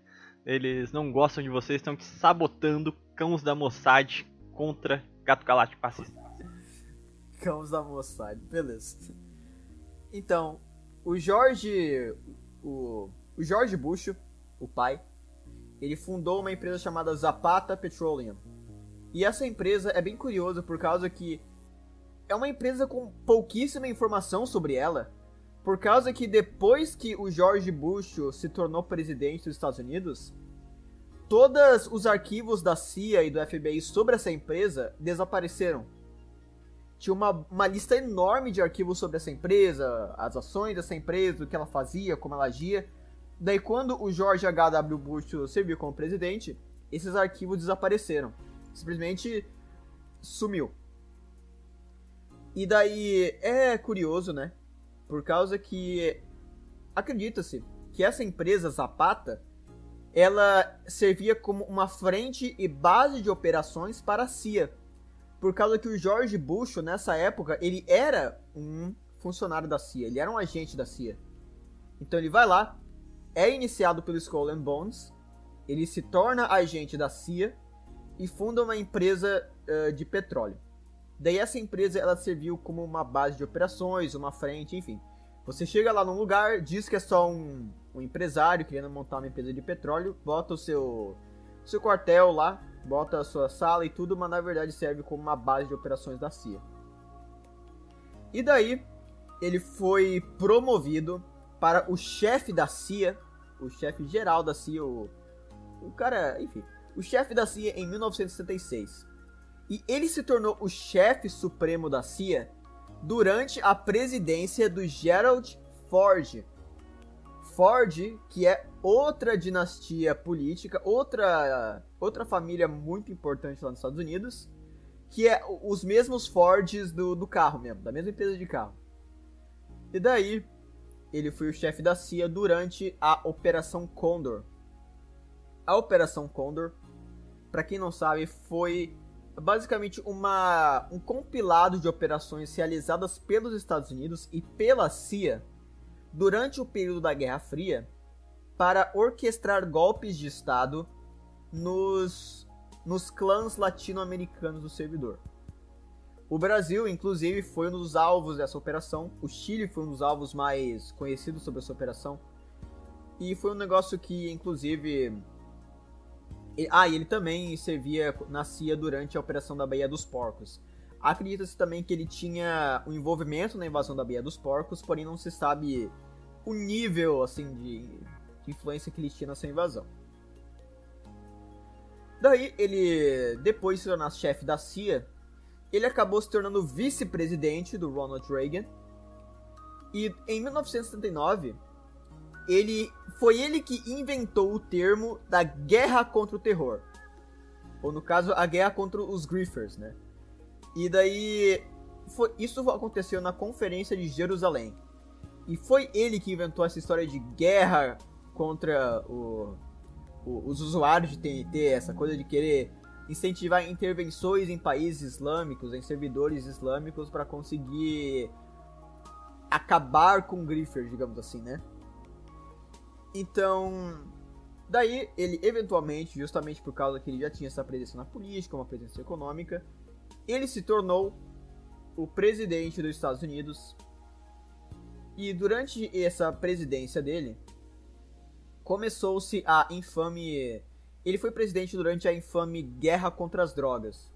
eles não gostam de vocês, estão te sabotando cãos da Mossad contra gato galáctico fascista. Cãos da beleza. Então, o Jorge. O, o Jorge Bush, o pai, ele fundou uma empresa chamada Zapata Petroleum. E essa empresa é bem curiosa por causa que é uma empresa com pouquíssima informação sobre ela. Por causa que depois que o George Bush se tornou presidente dos Estados Unidos, todos os arquivos da CIA e do FBI sobre essa empresa desapareceram. Tinha uma, uma lista enorme de arquivos sobre essa empresa, as ações dessa empresa, o que ela fazia, como ela agia. Daí, quando o George H.W. Bush serviu como presidente, esses arquivos desapareceram. Simplesmente sumiu. E daí é curioso, né? Por causa que acredita-se que essa empresa Zapata ela servia como uma frente e base de operações para a CIA. Por causa que o George Bush, nessa época, ele era um funcionário da CIA, ele era um agente da CIA. Então ele vai lá, é iniciado pelo Skull and Bones, ele se torna agente da CIA e funda uma empresa eh, de petróleo. Daí essa empresa ela serviu como uma base de operações, uma frente, enfim. Você chega lá num lugar, diz que é só um, um empresário querendo montar uma empresa de petróleo, bota o seu, seu quartel lá, bota a sua sala e tudo, mas na verdade serve como uma base de operações da CIA. E daí, ele foi promovido para o chefe da CIA, o chefe geral da CIA, o, o cara, enfim, o chefe da CIA em 1976. E ele se tornou o chefe supremo da CIA durante a presidência do Gerald Ford. Ford, que é outra dinastia política, outra, outra família muito importante lá nos Estados Unidos, que é os mesmos Fords do, do carro mesmo, da mesma empresa de carro. E daí, ele foi o chefe da CIA durante a Operação Condor. A Operação Condor, para quem não sabe, foi basicamente uma, um compilado de operações realizadas pelos Estados Unidos e pela CIA durante o período da Guerra Fria para orquestrar golpes de Estado nos, nos clãs latino-americanos do servidor. O Brasil, inclusive, foi um dos alvos dessa operação. O Chile foi um dos alvos mais conhecidos sobre essa operação. E foi um negócio que, inclusive, ah, e ele também servia na CIA durante a Operação da Baía dos Porcos. Acredita-se também que ele tinha um envolvimento na invasão da Baía dos Porcos, porém não se sabe o nível assim de influência que ele tinha nessa invasão. Daí ele, depois de se tornar chefe da CIA, ele acabou se tornando vice-presidente do Ronald Reagan. E em 1979, ele foi ele que inventou o termo da guerra contra o terror. Ou no caso, a guerra contra os griffers, né? E daí foi, isso aconteceu na conferência de Jerusalém. E foi ele que inventou essa história de guerra contra o, o, os usuários de TNT, essa coisa de querer incentivar intervenções em países islâmicos, em servidores islâmicos para conseguir acabar com griffers, digamos assim, né? Então, daí ele eventualmente, justamente por causa que ele já tinha essa presença na política, uma presença econômica, ele se tornou o presidente dos Estados Unidos. E durante essa presidência dele, começou-se a infame. Ele foi presidente durante a infame Guerra contra as Drogas,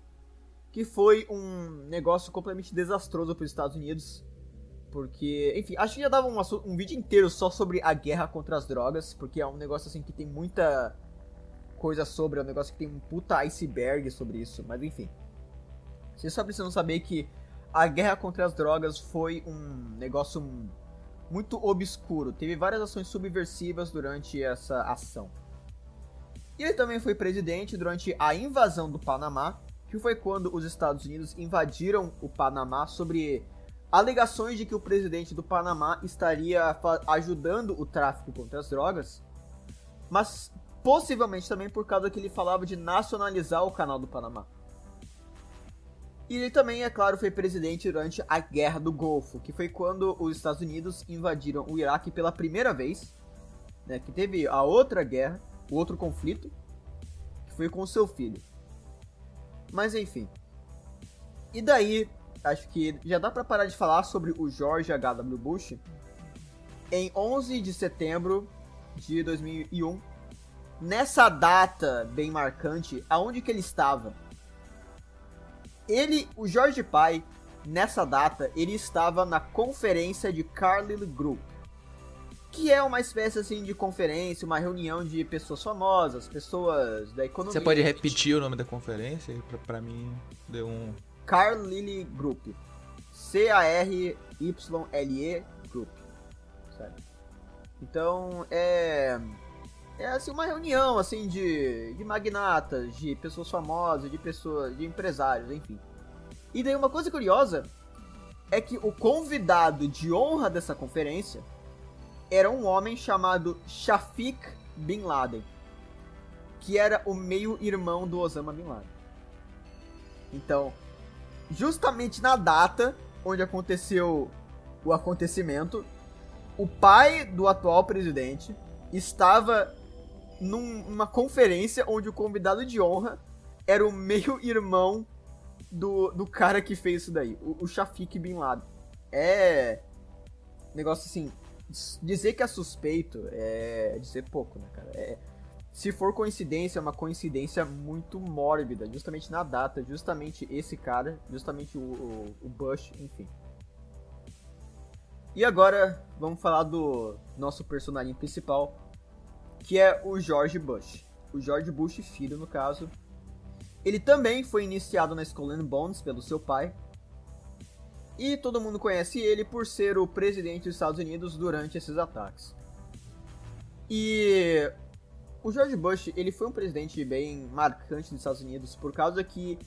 que foi um negócio completamente desastroso para os Estados Unidos, porque, enfim, acho que já dava um, um vídeo inteiro só sobre a guerra contra as drogas, porque é um negócio assim que tem muita coisa sobre, é um negócio que tem um puta iceberg sobre isso, mas enfim. Vocês só precisam saber que a guerra contra as drogas foi um negócio muito obscuro. Teve várias ações subversivas durante essa ação. E ele também foi presidente durante a invasão do Panamá, que foi quando os Estados Unidos invadiram o Panamá sobre alegações de que o presidente do Panamá estaria ajudando o tráfico contra as drogas, mas possivelmente também por causa que ele falava de nacionalizar o canal do Panamá. E ele também, é claro, foi presidente durante a Guerra do Golfo, que foi quando os Estados Unidos invadiram o Iraque pela primeira vez, né, que teve a outra guerra, o outro conflito, que foi com seu filho. Mas enfim. E daí, acho que já dá para parar de falar sobre o George H.W. Bush. Em 11 de setembro de 2001, nessa data bem marcante, aonde que ele estava? Ele, o George Pai, nessa data, ele estava na conferência de Carlyle Group, que é uma espécie assim de conferência, uma reunião de pessoas famosas, pessoas da economia. Você pode repetir o nome da conferência? Para mim deu um Carlyle Group. C-A-R-Y-L-E Group. Certo? Então, é. É assim uma reunião assim de, de magnatas, de pessoas famosas, de pessoas, de empresários, enfim. E daí uma coisa curiosa é que o convidado de honra dessa conferência era um homem chamado Shafiq Bin Laden, que era o meio-irmão do Osama Bin Laden. Então, justamente na data onde aconteceu o acontecimento, o pai do atual presidente estava numa conferência onde o convidado de honra era o meio-irmão do, do cara que fez isso daí, o, o Shafiq Bin Laden. É. negócio assim, dizer que é suspeito é dizer pouco, né, cara? É, se for coincidência, é uma coincidência muito mórbida, justamente na data, justamente esse cara, justamente o, o, o Bush, enfim. E agora vamos falar do nosso personagem principal, que é o George Bush. O George Bush filho, no caso. Ele também foi iniciado na Skull and Bones pelo seu pai. E todo mundo conhece ele por ser o presidente dos Estados Unidos durante esses ataques. E o George Bush, ele foi um presidente bem marcante dos Estados Unidos por causa que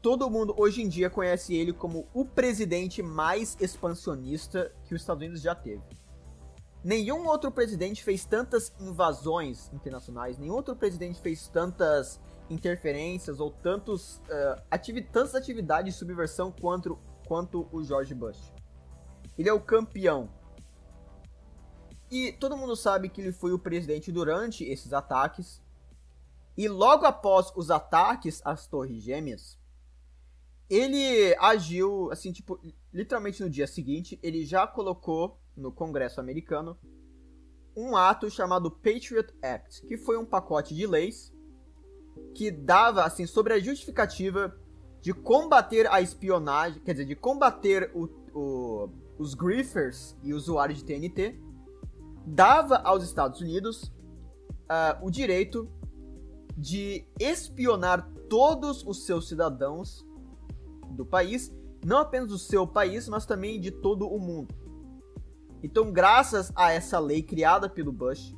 todo mundo hoje em dia conhece ele como o presidente mais expansionista que os Estados Unidos já teve. Nenhum outro presidente fez tantas invasões internacionais, nenhum outro presidente fez tantas interferências ou tantos, uh, ativi tantas atividades de subversão quanto, quanto o George Bush. Ele é o campeão e todo mundo sabe que ele foi o presidente durante esses ataques. E logo após os ataques às Torres Gêmeas, ele agiu, assim, tipo, literalmente no dia seguinte, ele já colocou no Congresso americano um ato chamado Patriot Act, que foi um pacote de leis que dava, assim, sobre a justificativa de combater a espionagem, quer dizer, de combater o, o, os griffers e usuários de TNT dava aos Estados Unidos uh, o direito de espionar todos os seus cidadãos do país, não apenas do seu país, mas também de todo o mundo. Então, graças a essa lei criada pelo Bush,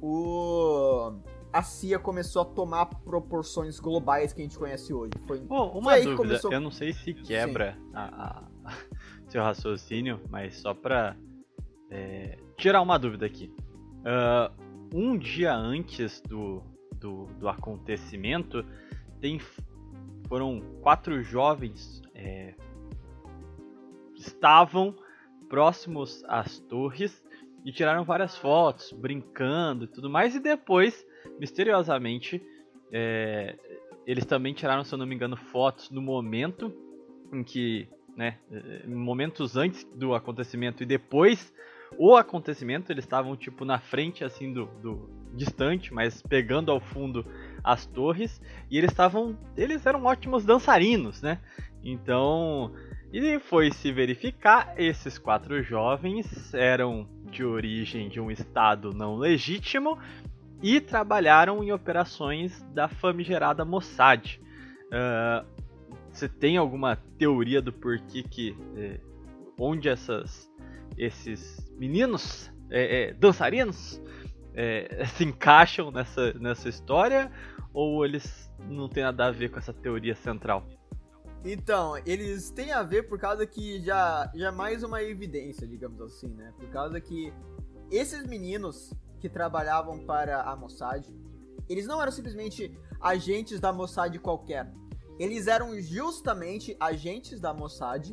o... a CIA começou a tomar proporções globais que a gente conhece hoje. Foi, Bom, uma foi dúvida, começou... eu não sei se quebra a, a, [laughs] seu raciocínio, mas só para é, tirar uma dúvida aqui. Uh, um dia antes do, do, do acontecimento, tem, foram quatro jovens é, estavam próximos às torres e tiraram várias fotos, brincando e tudo mais, e depois, misteriosamente, é, eles também tiraram, se eu não me engano, fotos no momento em que, né, é, momentos antes do acontecimento e depois o acontecimento, eles estavam tipo na frente assim do, do distante, mas pegando ao fundo as torres, e eles estavam, eles eram ótimos dançarinos, né? Então, e foi se verificar, esses quatro jovens eram de origem de um estado não legítimo e trabalharam em operações da famigerada Mossad. Uh, você tem alguma teoria do porquê que eh, onde essas esses meninos é, é, dançarinos [laughs] se encaixam nessa, nessa história ou eles não tem nada a ver com essa teoria central? Então, eles têm a ver por causa que já, já é mais uma evidência, digamos assim, né? Por causa que esses meninos que trabalhavam para a Mossad, eles não eram simplesmente agentes da Mossad qualquer. Eles eram justamente agentes da Mossad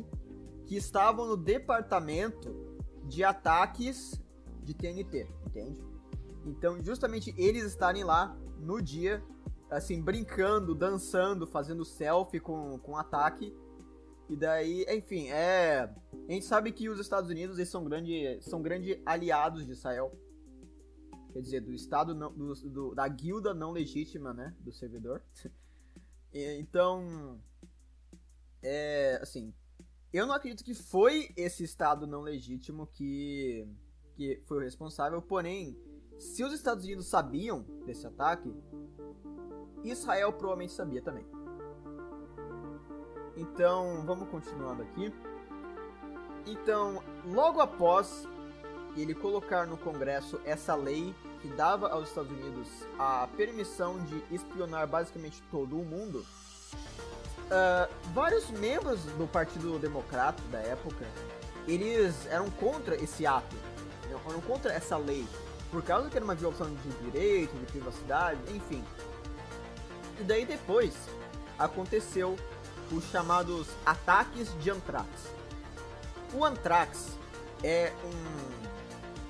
que estavam no departamento de ataques de TNT, entende? Então, justamente eles estarem lá no dia, assim, brincando, dançando, fazendo selfie com, com ataque. E daí, enfim, é. A gente sabe que os Estados Unidos eles são grandes são grande aliados de Israel. Quer dizer, do Estado não, do, do, da guilda não legítima, né? Do servidor. [laughs] então. É. Assim, eu não acredito que foi esse Estado não legítimo que, que foi o responsável, porém, se os Estados Unidos sabiam desse ataque, Israel provavelmente sabia também. Então, vamos continuando aqui. Então, logo após ele colocar no Congresso essa lei que dava aos Estados Unidos a permissão de espionar basicamente todo o mundo, Uh, vários membros do Partido Democrata da época, eles eram contra esse ato, eram contra essa lei, por causa que era uma violação de direito, de privacidade, enfim. E daí depois aconteceu os chamados ataques de antrax. O antrax é um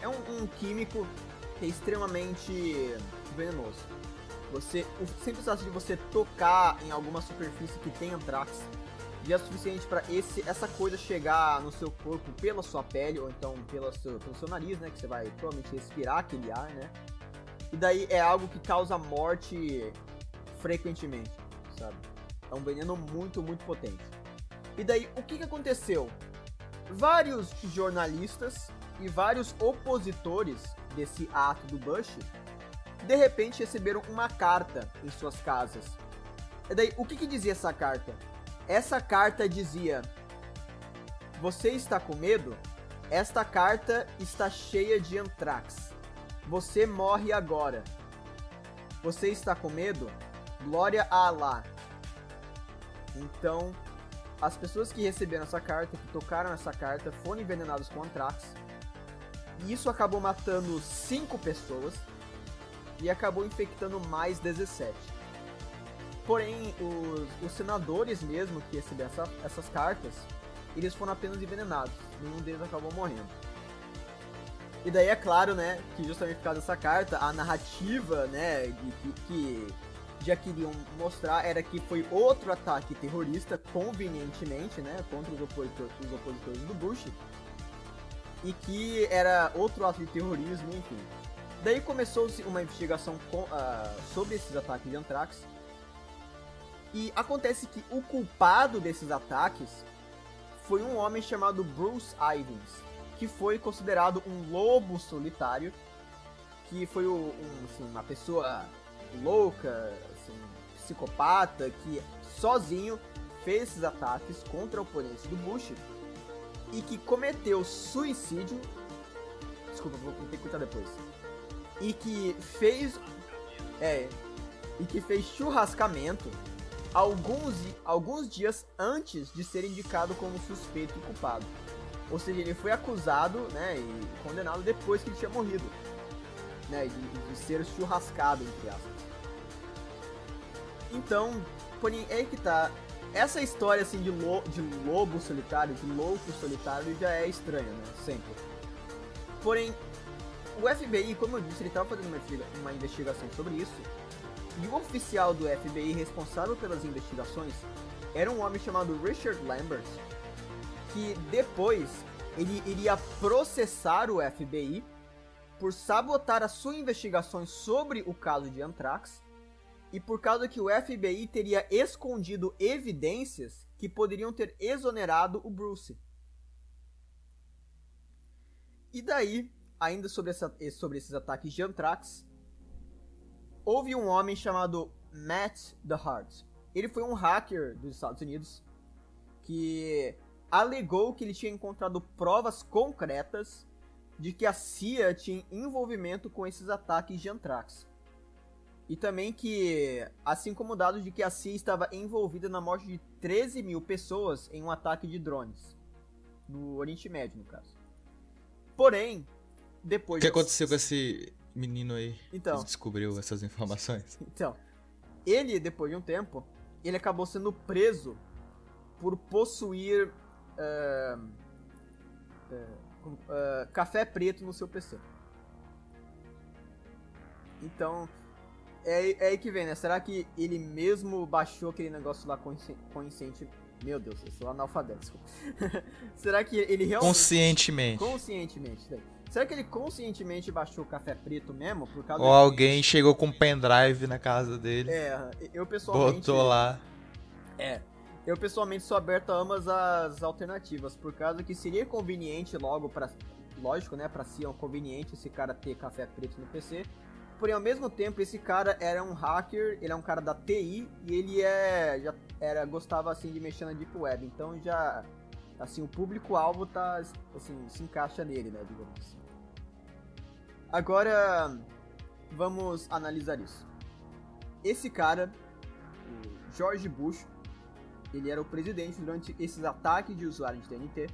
é um, um químico que é extremamente venenoso você, o simples fato de você tocar em alguma superfície que tem antrax, já é suficiente para esse essa coisa chegar no seu corpo pela sua pele ou então pela seu, pelo seu nariz, né, que você vai provavelmente respirar aquele ar, né? E daí é algo que causa morte frequentemente, sabe? É um veneno muito, muito potente. E daí, o que, que aconteceu? Vários jornalistas e vários opositores desse ato do Bush de repente receberam uma carta em suas casas. E daí, o que, que dizia essa carta? Essa carta dizia: Você está com medo? Esta carta está cheia de antrax. Você morre agora. Você está com medo? Glória a Allah. Então, as pessoas que receberam essa carta, que tocaram essa carta, foram envenenadas com antrax. E isso acabou matando 5 pessoas e acabou infectando mais 17. Porém, os, os senadores mesmo que receberam essa, essas cartas, eles foram apenas envenenados. Nenhum deles acabou morrendo. E daí é claro, né, que justamente por causa dessa carta, a narrativa, né, que, que já queriam mostrar era que foi outro ataque terrorista, convenientemente, né, contra os, opositor, os opositores do Bush, e que era outro ato de terrorismo, enfim. Daí começou-se uma investigação com, uh, sobre esses ataques de Anthrax, e acontece que o culpado desses ataques foi um homem chamado Bruce Ivins, que foi considerado um lobo solitário, que foi um, assim, uma pessoa louca, assim, psicopata, que sozinho fez esses ataques contra oponentes do Bush e que cometeu suicídio. Desculpa, vou ter que cortar depois. E que fez. É. E que fez churrascamento alguns, alguns dias antes de ser indicado como suspeito e culpado. Ou seja, ele foi acusado né, e condenado depois que ele tinha morrido. Né, de, de ser churrascado, entre aspas. Então, porém, é que tá. Essa história assim de, lo, de lobo solitário, de louco solitário, já é estranha, né? Sempre. Porém, o FBI, como eu disse, ele estava fazendo uma, uma investigação sobre isso. E o oficial do FBI responsável pelas investigações era um homem chamado Richard Lambert, que depois ele iria processar o FBI por sabotar as suas investigações sobre o caso de Anthrax e por causa que o FBI teria escondido evidências que poderiam ter exonerado o Bruce. E daí, ainda sobre, essa, sobre esses ataques de Anthrax, houve um homem chamado Matt the Heart. Ele foi um hacker dos Estados Unidos que alegou que ele tinha encontrado provas concretas de que a CIA tinha envolvimento com esses ataques de Anthrax. E também que, assim como dados de que a CIA estava envolvida na morte de 13 mil pessoas em um ataque de drones. No Oriente Médio, no caso. Porém, depois. O que aconteceu com esse menino aí? Então. Que descobriu essas informações? [laughs] Então. Ele, depois de um tempo, ele acabou sendo preso por possuir. Uh, uh, uh, café preto no seu PC. Então, é, é aí que vem, né? Será que ele mesmo baixou aquele negócio lá consciente? Meu Deus, eu sou analfabeto. [laughs] Será que ele realmente. Conscientemente. Conscientemente, daí. Será que ele conscientemente baixou o café preto mesmo? Por causa Ou alguém chegou com um pendrive na casa dele. É, eu pessoalmente. Botou lá. É. Eu pessoalmente sou aberto a ambas as alternativas, por causa que seria conveniente logo para lógico, né, para si é um conveniente esse cara ter café preto no PC, Porém, ao mesmo tempo, esse cara era um hacker, ele é um cara da TI e ele é já era gostava assim de mexer na deep web. Então já assim, o público alvo tá assim, se encaixa nele, né, digamos assim. Agora vamos analisar isso. Esse cara, o George Bush, ele era o presidente durante esses ataques de usuários de TNT.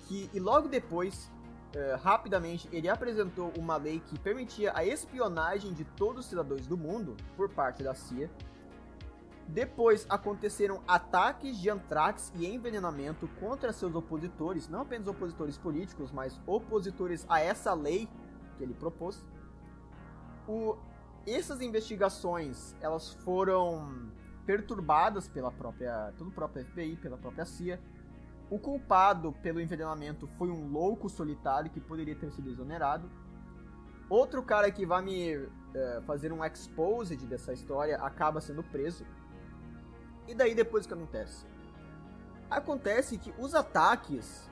Que, e logo depois uh, rapidamente, ele apresentou uma lei que permitia a espionagem de todos os cidadãos do mundo por parte da CIA. Depois aconteceram ataques de antrax e envenenamento contra seus opositores, não apenas opositores políticos, mas opositores a essa lei que ele propôs. O, essas investigações elas foram perturbadas pela própria, pelo próprio FBI, pela própria CIA. O culpado pelo envenenamento foi um louco solitário que poderia ter sido exonerado. Outro cara que vai me uh, fazer um exposed dessa história acaba sendo preso. E daí depois o que acontece? Acontece que os ataques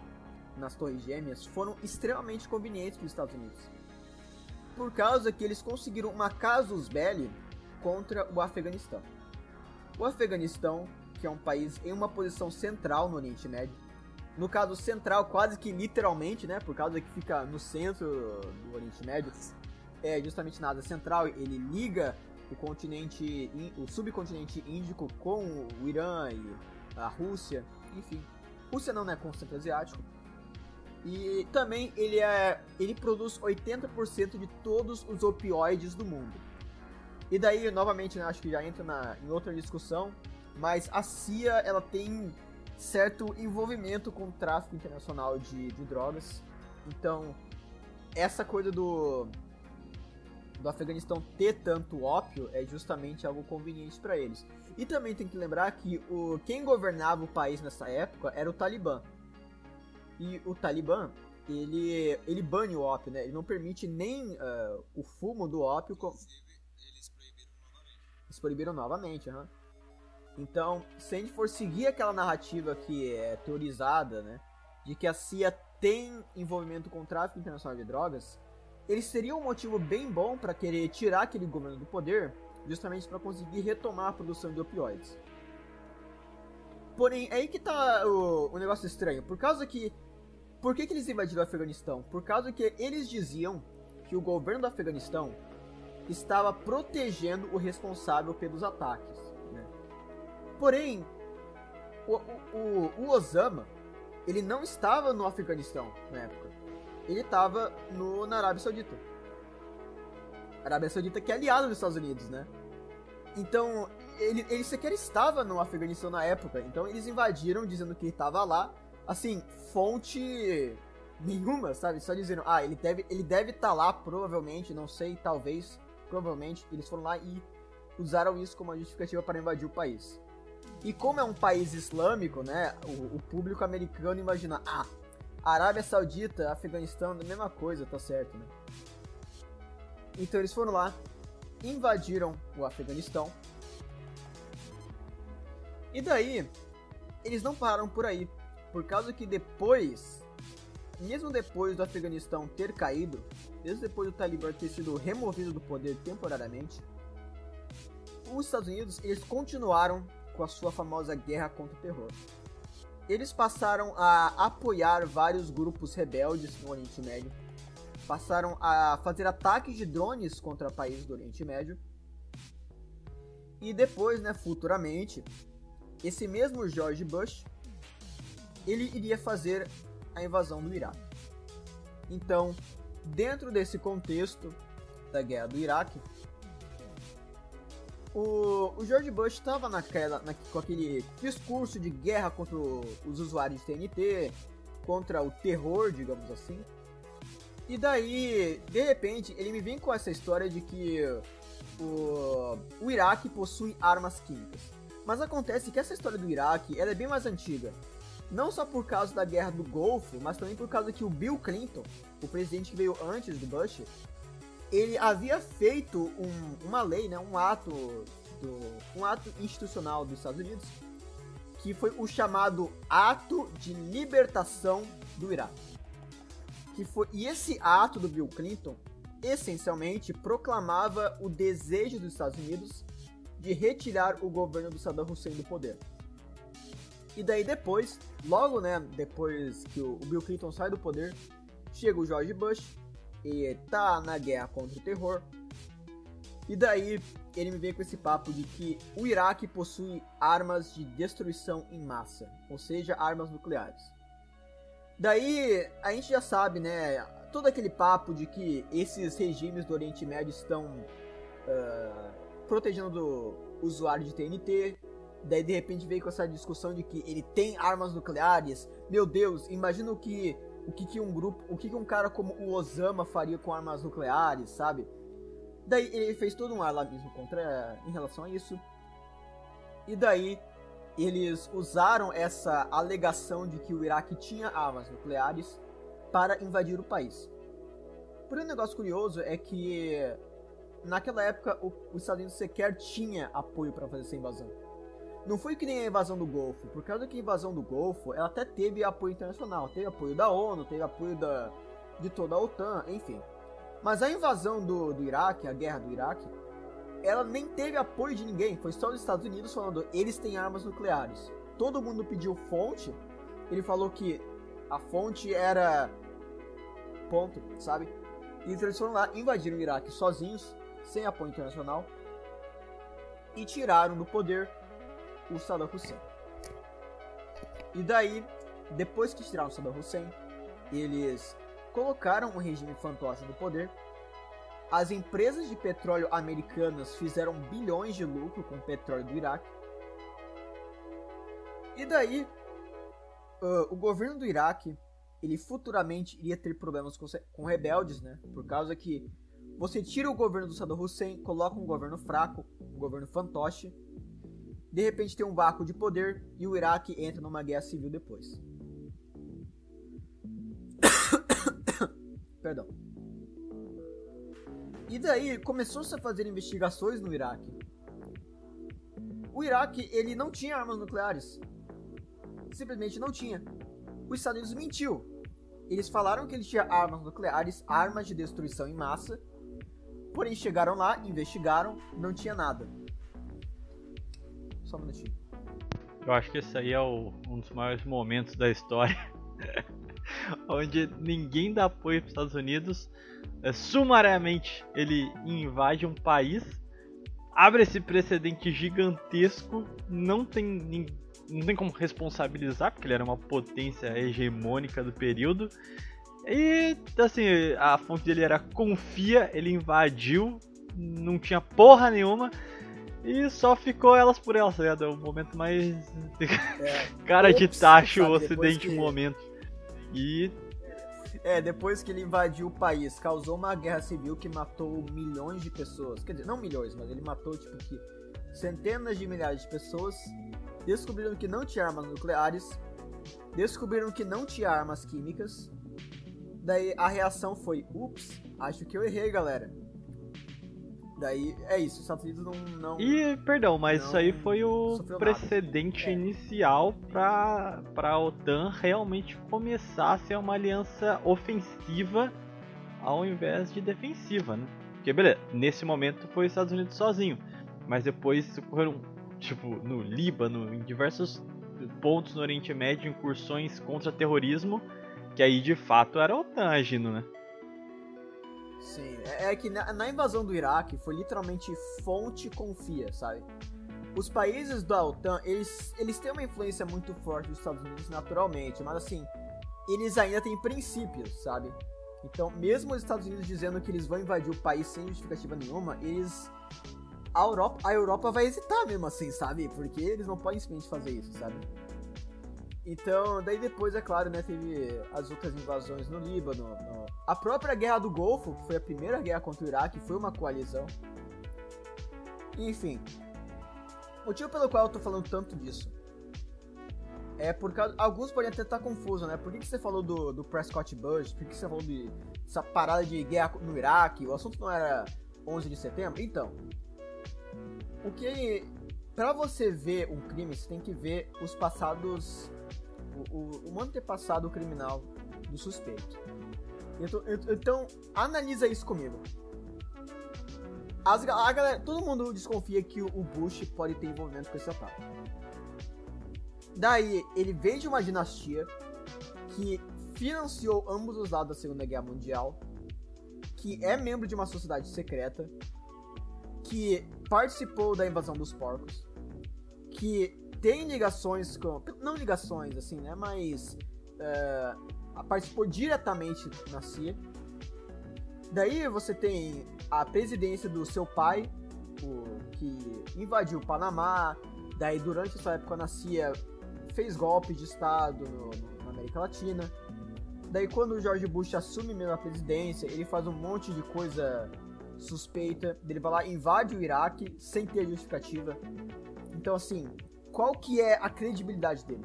nas Torres Gêmeas foram extremamente convenientes para os Estados Unidos. Por causa que eles conseguiram uma casus belli contra o Afeganistão. O Afeganistão, que é um país em uma posição central no Oriente Médio, no caso central quase que literalmente, né, por causa que fica no centro do Oriente Médio, é justamente na Ásia Central, ele liga o continente, o subcontinente índico com o Irã e a Rússia, enfim. Rússia não, né, com o Centro Asiático. E também ele é, ele produz 80% de todos os opioides do mundo. E daí, novamente, né, acho que já entra na, em outra discussão, mas a CIA ela tem certo envolvimento com o tráfico internacional de, de drogas. Então, essa coisa do do Afeganistão ter tanto ópio é justamente algo conveniente para eles. E também tem que lembrar que o quem governava o país nessa época era o Talibã. E o Talibã, ele ele bane o ópio, né? Ele não permite nem uh, o fumo do ópio. Com... Eles proibiram novamente. Eles proibiram novamente, uhum. Então, se a gente for seguir aquela narrativa que é teorizada, né, de que a CIA tem envolvimento com o tráfico internacional de drogas, eles teriam um motivo bem bom para querer tirar aquele governo do poder, justamente para conseguir retomar a produção de opioides. Porém, é aí que tá o, o negócio estranho. Por causa que. Por que, que eles invadiram o Afeganistão? Por causa que eles diziam que o governo do Afeganistão estava protegendo o responsável pelos ataques. Porém, o, o, o Osama ele não estava no Afeganistão na época ele estava no, na Arábia Saudita. A Arábia Saudita que é aliado dos Estados Unidos, né? Então, ele, ele sequer estava no Afeganistão na época. Então, eles invadiram dizendo que ele estava lá. Assim, fonte nenhuma, sabe? Só dizendo, ah, ele deve ele deve estar tá lá, provavelmente, não sei, talvez, provavelmente. Eles foram lá e usaram isso como uma justificativa para invadir o país. E como é um país islâmico, né? O, o público americano imagina, ah, Arábia Saudita, Afeganistão, a mesma coisa, tá certo, né? Então eles foram lá, invadiram o Afeganistão. E daí, eles não pararam por aí, por causa que depois, mesmo depois do Afeganistão ter caído, mesmo depois do Talibã ter sido removido do poder temporariamente, os Estados Unidos eles continuaram com a sua famosa guerra contra o terror eles passaram a apoiar vários grupos rebeldes no Oriente Médio, passaram a fazer ataques de drones contra países do Oriente Médio. E depois, né, futuramente, esse mesmo George Bush, ele iria fazer a invasão do Iraque. Então, dentro desse contexto da guerra do Iraque, o, o George Bush estava naquela, na, com aquele discurso de guerra contra os usuários de TNT, contra o terror, digamos assim. E daí, de repente, ele me vem com essa história de que o, o Iraque possui armas químicas. Mas acontece que essa história do Iraque ela é bem mais antiga. Não só por causa da guerra do Golfo, mas também por causa que o Bill Clinton, o presidente que veio antes do Bush, ele havia feito um, uma lei, né, um ato do, um ato institucional dos Estados Unidos que foi o chamado Ato de Libertação do Iraque. Que foi, e esse ato do Bill Clinton essencialmente proclamava o desejo dos Estados Unidos de retirar o governo do Saddam Hussein do poder. E daí depois, logo né, depois que o Bill Clinton sai do poder, chega o George Bush e tá na guerra contra o terror. E daí ele me veio com esse papo de que o Iraque possui armas de destruição em massa, ou seja, armas nucleares. Daí a gente já sabe, né? Todo aquele papo de que esses regimes do Oriente Médio estão uh, protegendo o usuário de TNT. Daí de repente veio com essa discussão de que ele tem armas nucleares. Meu Deus, imagina o que o que, que um grupo, o que, que um cara como o Osama faria com armas nucleares, sabe? Daí ele fez todo um alarmismo contra em relação a isso. E daí eles usaram essa alegação de que o Iraque tinha armas nucleares para invadir o país. Porém, um negócio curioso é que naquela época os Estados Unidos sequer tinha apoio para fazer essa invasão. Não foi que nem a invasão do Golfo, por causa que a invasão do Golfo, ela até teve apoio internacional, teve apoio da ONU, teve apoio da, de toda a OTAN, enfim. Mas a invasão do, do Iraque, a guerra do Iraque, ela nem teve apoio de ninguém, foi só os Estados Unidos falando, eles têm armas nucleares. Todo mundo pediu fonte, ele falou que a fonte era ponto, sabe? E eles foram lá, invadiram o Iraque sozinhos, sem apoio internacional, e tiraram do poder o Saddam Hussein. E daí, depois que tiraram o Saddam Hussein, eles colocaram o regime fantoche no poder. As empresas de petróleo americanas fizeram bilhões de lucro com o petróleo do Iraque. E daí, uh, o governo do Iraque, ele futuramente iria ter problemas com, com rebeldes, né? Por causa que você tira o governo do Saddam Hussein, coloca um governo fraco, um governo fantoche, de repente tem um vácuo de poder e o Iraque entra numa guerra civil depois. [coughs] Perdão. E daí começou-se a fazer investigações no Iraque. O Iraque, ele não tinha armas nucleares. Simplesmente não tinha. Os Estados Unidos mentiu. Eles falaram que ele tinha armas nucleares, armas de destruição em massa. Porém, chegaram lá, investigaram, não tinha nada. Só um minutinho. Eu acho que esse aí é o, um dos maiores momentos da história. [laughs] onde ninguém dá apoio para os Estados Unidos. É, sumariamente ele invade um país, abre esse precedente gigantesco, não tem, não tem como responsabilizar, porque ele era uma potência hegemônica do período. E assim, a fonte dele era confia, ele invadiu, não tinha porra nenhuma. E só ficou elas por elas, tá ligado? É o momento mais. É. [laughs] Cara de tacho o ocidente que... momento. E. É, depois que ele invadiu o país, causou uma guerra civil que matou milhões de pessoas. Quer dizer, não milhões, mas ele matou, tipo, que centenas de milhares de pessoas. Descobriram que não tinha armas nucleares. Descobriram que não tinha armas químicas. Daí a reação foi: ups, acho que eu errei, galera Daí é isso, os Estados Unidos não. não e, perdão, mas isso aí foi o precedente é. inicial para a OTAN realmente começar a ser uma aliança ofensiva ao invés de defensiva, né? Porque, beleza, nesse momento foi os Estados Unidos sozinho, mas depois ocorreram, tipo, no Líbano, em diversos pontos no Oriente Médio, incursões contra terrorismo, que aí de fato era a OTAN agindo, né? Sim, é, é que na, na, invasão do Iraque foi literalmente fonte confia, sabe? Os países da OTAN, eles, eles têm uma influência muito forte dos Estados Unidos naturalmente, mas assim, eles ainda têm princípios, sabe? Então, mesmo os Estados Unidos dizendo que eles vão invadir o país sem justificativa nenhuma, eles. A Europa, a Europa vai hesitar mesmo assim, sabe? Porque eles não podem simplesmente fazer isso, sabe? Então, daí depois, é claro, né, teve as outras invasões no Líbano. A própria Guerra do Golfo, que foi a primeira guerra contra o Iraque, foi uma coalizão. Enfim, o motivo pelo qual eu tô falando tanto disso é porque alguns podem até estar confusos, né? Por que, que você falou do, do Prescott Bush? Por que, que você falou de essa parada de guerra no Iraque? O assunto não era 11 de setembro? Então, o que para você ver um crime, você tem que ver os passados o, o, o antepassado criminal do suspeito. Então, então analisa isso comigo. As, a galera, todo mundo desconfia que o Bush pode ter envolvimento com esse ataque. Daí, ele vem de uma dinastia que financiou ambos os lados da Segunda Guerra Mundial, que é membro de uma sociedade secreta, que participou da invasão dos porcos, que tem ligações com. Não ligações, assim, né? Mas. Uh, participou diretamente na CIA. Daí você tem a presidência do seu pai, o, que invadiu o Panamá. Daí, durante sua época na CIA, fez golpe de Estado no, no, na América Latina. Daí, quando o George Bush assume mesmo a presidência, ele faz um monte de coisa suspeita. Ele vai lá, invade o Iraque sem ter justificativa Então, assim, qual que é a credibilidade dele?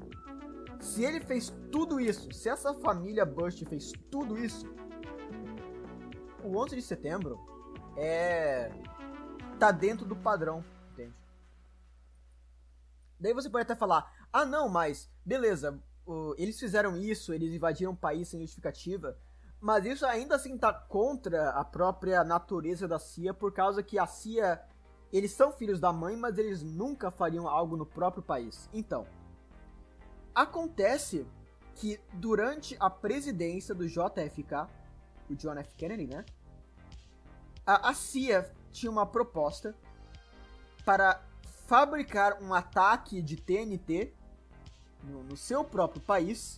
Se ele fez tudo isso, se essa família Bush fez tudo isso, o 11 de setembro é tá dentro do padrão, entende? Daí você pode até falar: "Ah, não, mas beleza, eles fizeram isso, eles invadiram o país sem justificativa, mas isso ainda assim tá contra a própria natureza da CIA, por causa que a CIA, eles são filhos da mãe, mas eles nunca fariam algo no próprio país. Então, acontece que durante a presidência do JFK, o John F. Kennedy, né? A, a CIA tinha uma proposta para fabricar um ataque de TNT no, no seu próprio país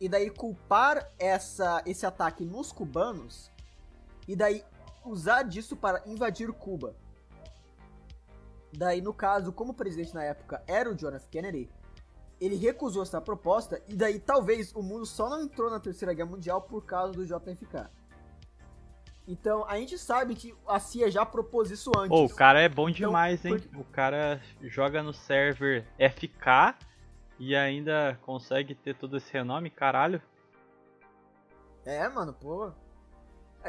e daí culpar essa, esse ataque nos cubanos e daí usar disso para invadir Cuba. Daí, no caso, como o presidente na época era o John F. Kennedy, ele recusou essa proposta e daí talvez o mundo só não entrou na Terceira Guerra Mundial por causa do JFK. Então, a gente sabe que a CIA já propôs isso antes. Oh, o cara é bom então, demais, hein? Porque... O cara joga no server FK e ainda consegue ter todo esse renome, caralho. É, mano, pô.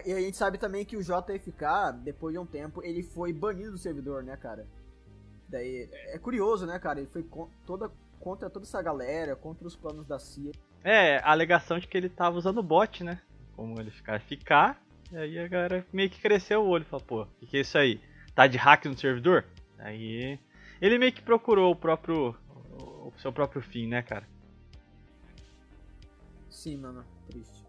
E a gente sabe também que o JFK, depois de um tempo, ele foi banido do servidor, né, cara? Daí é curioso, né, cara? Ele foi toda, contra toda essa galera, contra os planos da CIA. É, a alegação de que ele tava usando bot, né? Como ele ficar ficar. E aí a galera meio que cresceu o olho, falou, pô, o que, que é isso aí? Tá de hack no servidor? Aí ele meio que procurou o próprio o seu próprio fim, né, cara? Sim, mano, triste.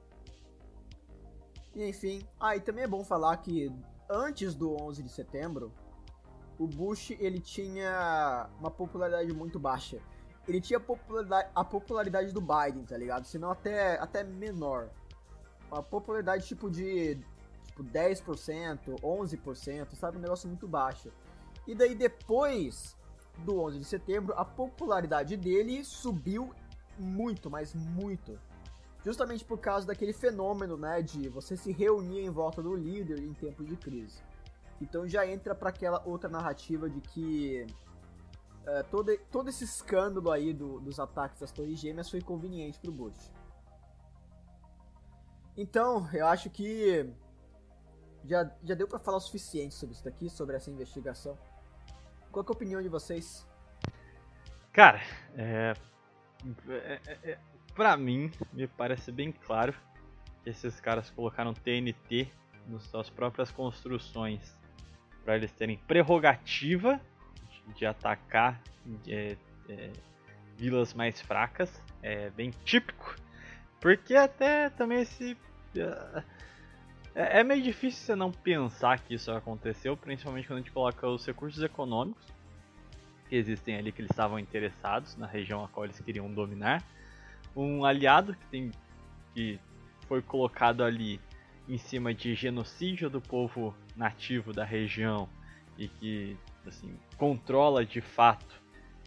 E enfim, ah, e também é bom falar que antes do 11 de setembro, o Bush ele tinha uma popularidade muito baixa. Ele tinha a popularidade, a popularidade do Biden, tá ligado? Senão até, até menor. Uma popularidade tipo de tipo 10%, 11%, sabe? Um negócio muito baixo. E daí depois do 11 de setembro, a popularidade dele subiu muito, mas muito. Justamente por causa daquele fenômeno, né, de você se reunir em volta do líder em tempos de crise. Então já entra para aquela outra narrativa de que uh, todo, todo esse escândalo aí do, dos ataques às Torres Gêmeas foi conveniente para o Bush. Então, eu acho que já, já deu para falar o suficiente sobre isso daqui, sobre essa investigação. Qual é a opinião de vocês? Cara, é, é, é, é, pra mim, me parece bem claro que esses caras colocaram TNT nas suas próprias construções para eles terem prerrogativa de, atacar é, é, vilas mais fracas. É bem típico, porque até também esse. É, é, meio difícil você não pensar que isso aconteceu, principalmente quando a gente coloca os recursos econômicos que existem ali que eles estavam interessados na região a qual eles queriam dominar. Um aliado que tem que foi colocado ali em cima de genocídio do povo nativo da região e que assim controla de fato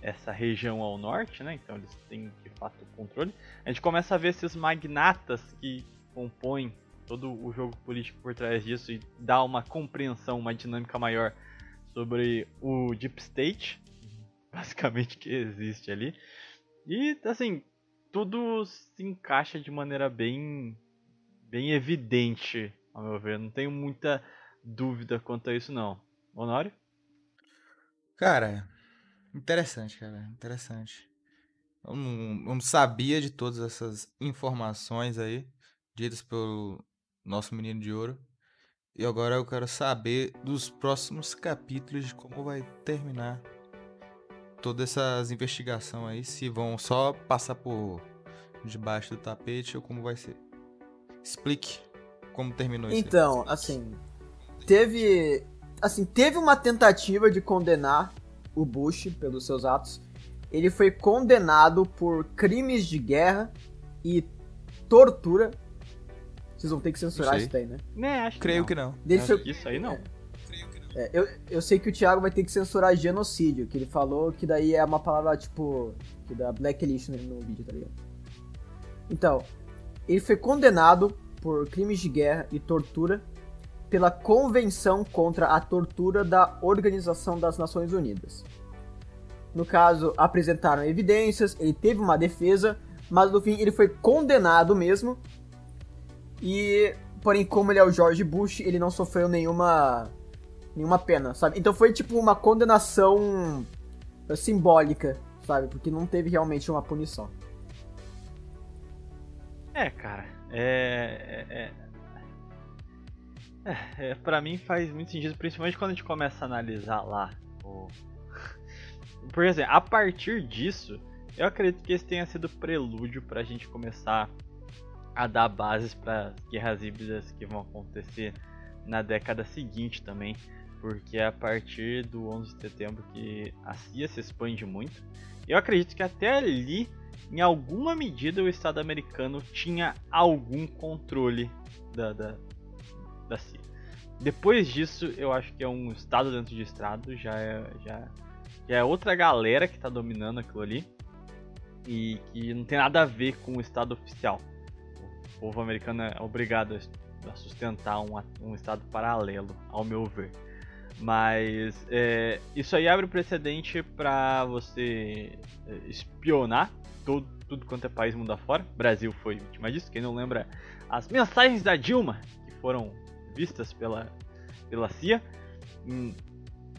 essa região ao norte, né? Então eles têm de fato o controle. A gente começa a ver esses magnatas que compõem todo o jogo político por trás disso e dá uma compreensão, uma dinâmica maior sobre o Deep State, [laughs] basicamente que existe ali. E assim, tudo se encaixa de maneira bem bem evidente, ao meu ver. Não tenho muita dúvida quanto a isso não. Honório? Cara, interessante, cara, interessante. Eu não, eu não sabia de todas essas informações aí, ditas pelo nosso menino de ouro. E agora eu quero saber dos próximos capítulos de como vai terminar todas essas investigações aí, se vão só passar por debaixo do tapete ou como vai ser. Explique como terminou isso. Então, assim, teve assim, teve uma tentativa de condenar o Bush pelos seus atos. Ele foi condenado por crimes de guerra e tortura vocês vão ter que censurar isso, daí, né? Né, acho Creio que não. Que não. Isso aí não. É, eu, eu sei que o Thiago vai ter que censurar genocídio, que ele falou que daí é uma palavra, tipo, que dá blacklist no, no vídeo, tá ligado? Então, ele foi condenado por crimes de guerra e tortura pela Convenção contra a Tortura da Organização das Nações Unidas. no caso, apresentaram evidências, ele teve uma defesa, mas no fim ele foi condenado mesmo. E, porém, como ele é o George Bush, ele não sofreu nenhuma nenhuma pena, sabe? Então foi tipo uma condenação simbólica, sabe? Porque não teve realmente uma punição. É, cara, é, é, é, é para mim faz muito sentido, principalmente quando a gente começa a analisar lá o... Por exemplo, a partir disso, eu acredito que esse tenha sido prelúdio para a gente começar a dar bases para guerras híbridas que vão acontecer na década seguinte também, porque é a partir do 11 de setembro que a CIA se expande muito. Eu acredito que até ali, em alguma medida, o Estado americano tinha algum controle da, da, da CIA. Depois disso, eu acho que é um Estado dentro de Estado, já é, já, já é outra galera que está dominando aquilo ali e que não tem nada a ver com o Estado oficial. O povo americano é obrigado a sustentar um, um Estado paralelo, ao meu ver. Mas é, isso aí abre o precedente para você é, espionar todo, tudo quanto é país mundo afora. Brasil foi vítima disso. Quem não lembra as mensagens da Dilma que foram vistas pela, pela CIA. Hum,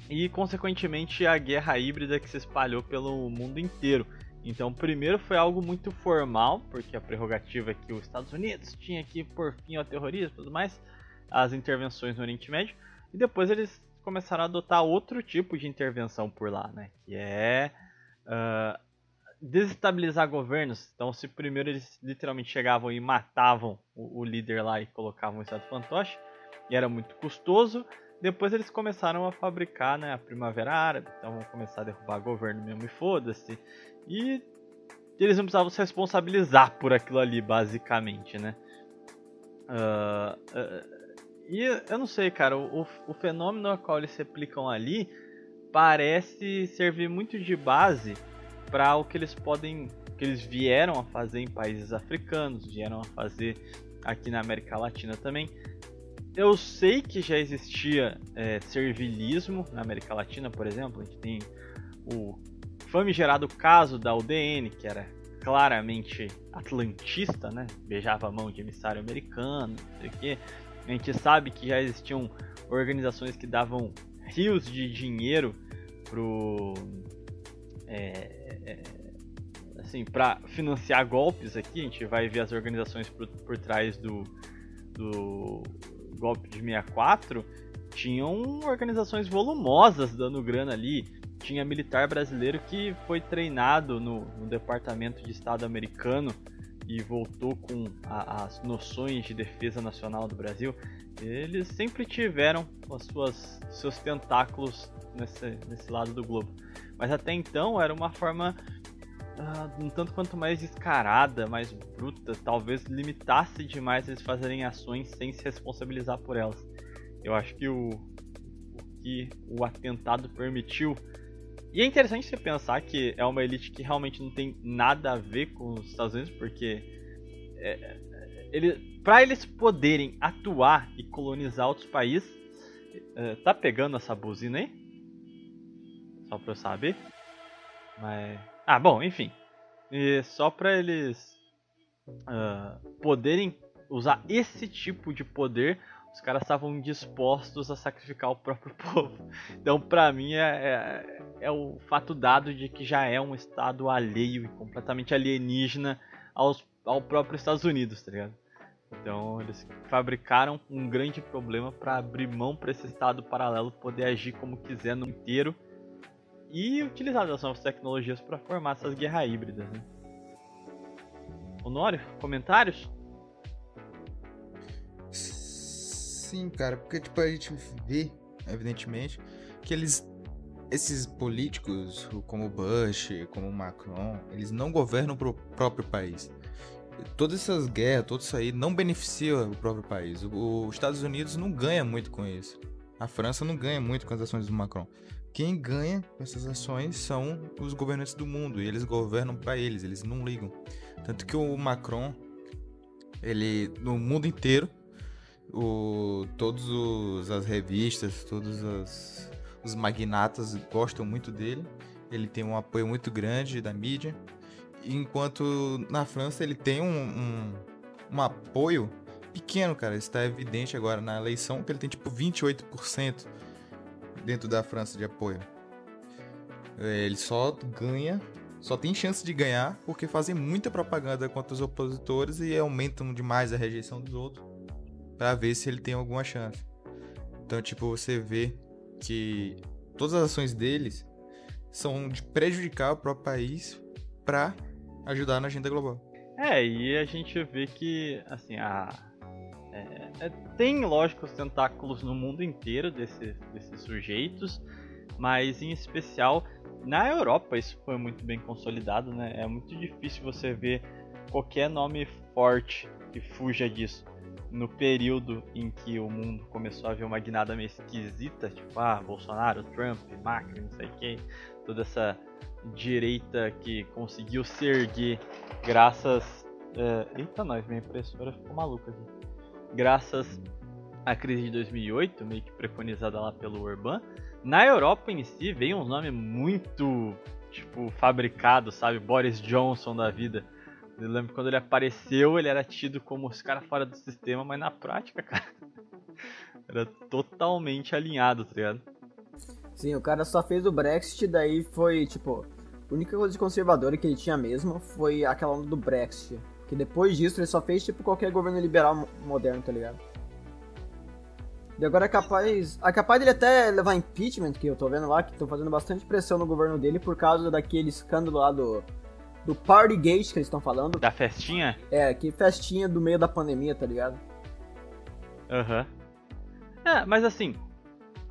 e consequentemente a guerra híbrida que se espalhou pelo mundo inteiro. Então, primeiro foi algo muito formal, porque a prerrogativa é que os Estados Unidos tinha que por fim ao terrorismo e tudo mais, as intervenções no Oriente Médio, e depois eles começaram a adotar outro tipo de intervenção por lá, né? Que é uh, desestabilizar governos. Então, se primeiro eles literalmente chegavam e matavam o, o líder lá e colocavam o estado fantoche, e era muito custoso, depois eles começaram a fabricar né, a Primavera Árabe, então vão começar a derrubar governo mesmo e foda-se. E eles não precisavam se responsabilizar por aquilo ali, basicamente, né? Uh, uh, e eu não sei, cara, o, o fenômeno ao qual eles se aplicam ali parece servir muito de base para o que eles podem, que eles vieram a fazer em países africanos, vieram a fazer aqui na América Latina também. Eu sei que já existia é, servilismo na América Latina, por exemplo, a gente tem o famigerado caso da UDN, que era claramente atlantista, né? Beijava a mão de emissário americano, não sei o quê. A gente sabe que já existiam organizações que davam rios de dinheiro pro é, é, assim para financiar golpes aqui. A gente vai ver as organizações por, por trás do, do golpe de 64 tinham organizações volumosas dando grana ali. Tinha militar brasileiro que foi treinado no, no Departamento de Estado americano e voltou com a, as noções de defesa nacional do Brasil, eles sempre tiveram as suas, seus tentáculos nesse, nesse lado do globo. Mas até então era uma forma uh, um tanto quanto mais descarada, mais bruta, talvez limitasse demais eles fazerem ações sem se responsabilizar por elas. Eu acho que o, o que o atentado permitiu e é interessante você pensar que é uma elite que realmente não tem nada a ver com os Estados Unidos, porque é, ele, para eles poderem atuar e colonizar outros países, é, tá pegando essa buzina aí? Só pra eu saber. Mas. Ah, bom, enfim. E só pra eles uh, poderem usar esse tipo de poder os caras estavam dispostos a sacrificar o próprio [laughs] povo. Então, pra mim, é, é, é, o fato dado de que já é um estado alheio e completamente alienígena aos, ao próprio Estados Unidos, tá ligado? Então, eles fabricaram um grande problema para abrir mão para esse estado paralelo poder agir como quiser no inteiro e utilizar as novas tecnologias para formar essas guerras híbridas. Né? Honório, comentários? sim, cara, porque tipo, a gente vê, evidentemente, que eles. Esses políticos, como Bush, como Macron, eles não governam o próprio país. Todas essas guerras, tudo isso aí não beneficia o próprio país. Os Estados Unidos não ganha muito com isso. A França não ganha muito com as ações do Macron. Quem ganha com essas ações são os governantes do mundo e eles governam para eles, eles não ligam. Tanto que o Macron, ele no mundo inteiro o, todos os, as revistas, todos os, os magnatas gostam muito dele. ele tem um apoio muito grande da mídia, enquanto na França ele tem um, um, um apoio pequeno, cara. Isso tá evidente agora na eleição, que ele tem tipo 28% dentro da França de apoio. É, ele só ganha, só tem chance de ganhar porque fazem muita propaganda contra os opositores e aumentam demais a rejeição dos outros para ver se ele tem alguma chance. Então, tipo, você vê que todas as ações deles são de prejudicar o próprio país para ajudar na agenda global. É, e a gente vê que, assim, a, é, é, tem, lógico, os tentáculos no mundo inteiro desse, desses sujeitos, mas em especial na Europa isso foi muito bem consolidado, né? É muito difícil você ver qualquer nome forte que fuja disso. No período em que o mundo começou a ver uma guinada meio esquisita, tipo, ah, Bolsonaro, Trump, Macri, não sei quem, toda essa direita que conseguiu se erguer graças. É... Eita, nós, minha impressora ficou maluca aqui graças à crise de 2008, meio que preconizada lá pelo Urban. Na Europa em si veio um nome muito, tipo, fabricado, sabe? Boris Johnson da vida. Eu lembro quando ele apareceu, ele era tido como os caras fora do sistema, mas na prática, [laughs] cara, era totalmente alinhado, tá ligado? Sim, o cara só fez o Brexit, daí foi, tipo, a única coisa de conservadora que ele tinha mesmo foi aquela onda do Brexit. Que depois disso ele só fez tipo qualquer governo liberal moderno, tá ligado? E agora é capaz. É capaz dele até levar impeachment, que eu tô vendo lá, que estão fazendo bastante pressão no governo dele por causa daquele escândalo lá do. Do Partygate que eles estão falando. Da festinha? É, que festinha do meio da pandemia, tá ligado? Aham. Uhum. É, mas assim,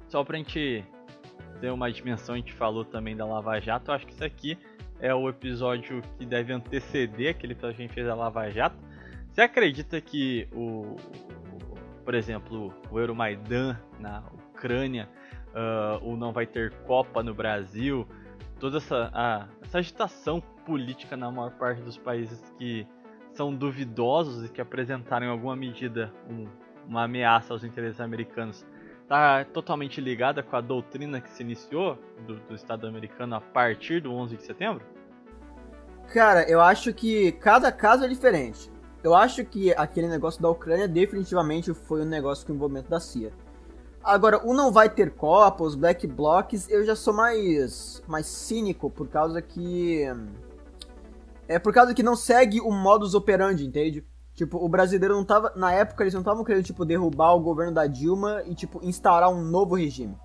só pra gente ter uma dimensão, a gente falou também da Lava Jato, eu acho que isso aqui é o episódio que deve anteceder aquele que a gente fez a Lava Jato. Você acredita que o, por exemplo, o Euromaidan na Ucrânia, uh, o não vai ter Copa no Brasil, toda essa, a, essa agitação política na maior parte dos países que são duvidosos e que apresentaram em alguma medida um, uma ameaça aos interesses americanos está totalmente ligada com a doutrina que se iniciou do, do, Estado americano a partir do 11 de setembro? Cara, eu acho que cada caso é diferente. Eu acho que aquele negócio da Ucrânia definitivamente foi um negócio com envolvimento da CIA. Agora, o não vai ter Copa, os Black Blocs, eu já sou mais mais cínico por causa que é por causa que não segue o modus operandi, entende? Tipo, o brasileiro não tava. Na época, eles não estavam querendo, tipo, derrubar o governo da Dilma e, tipo, instaurar um novo regime.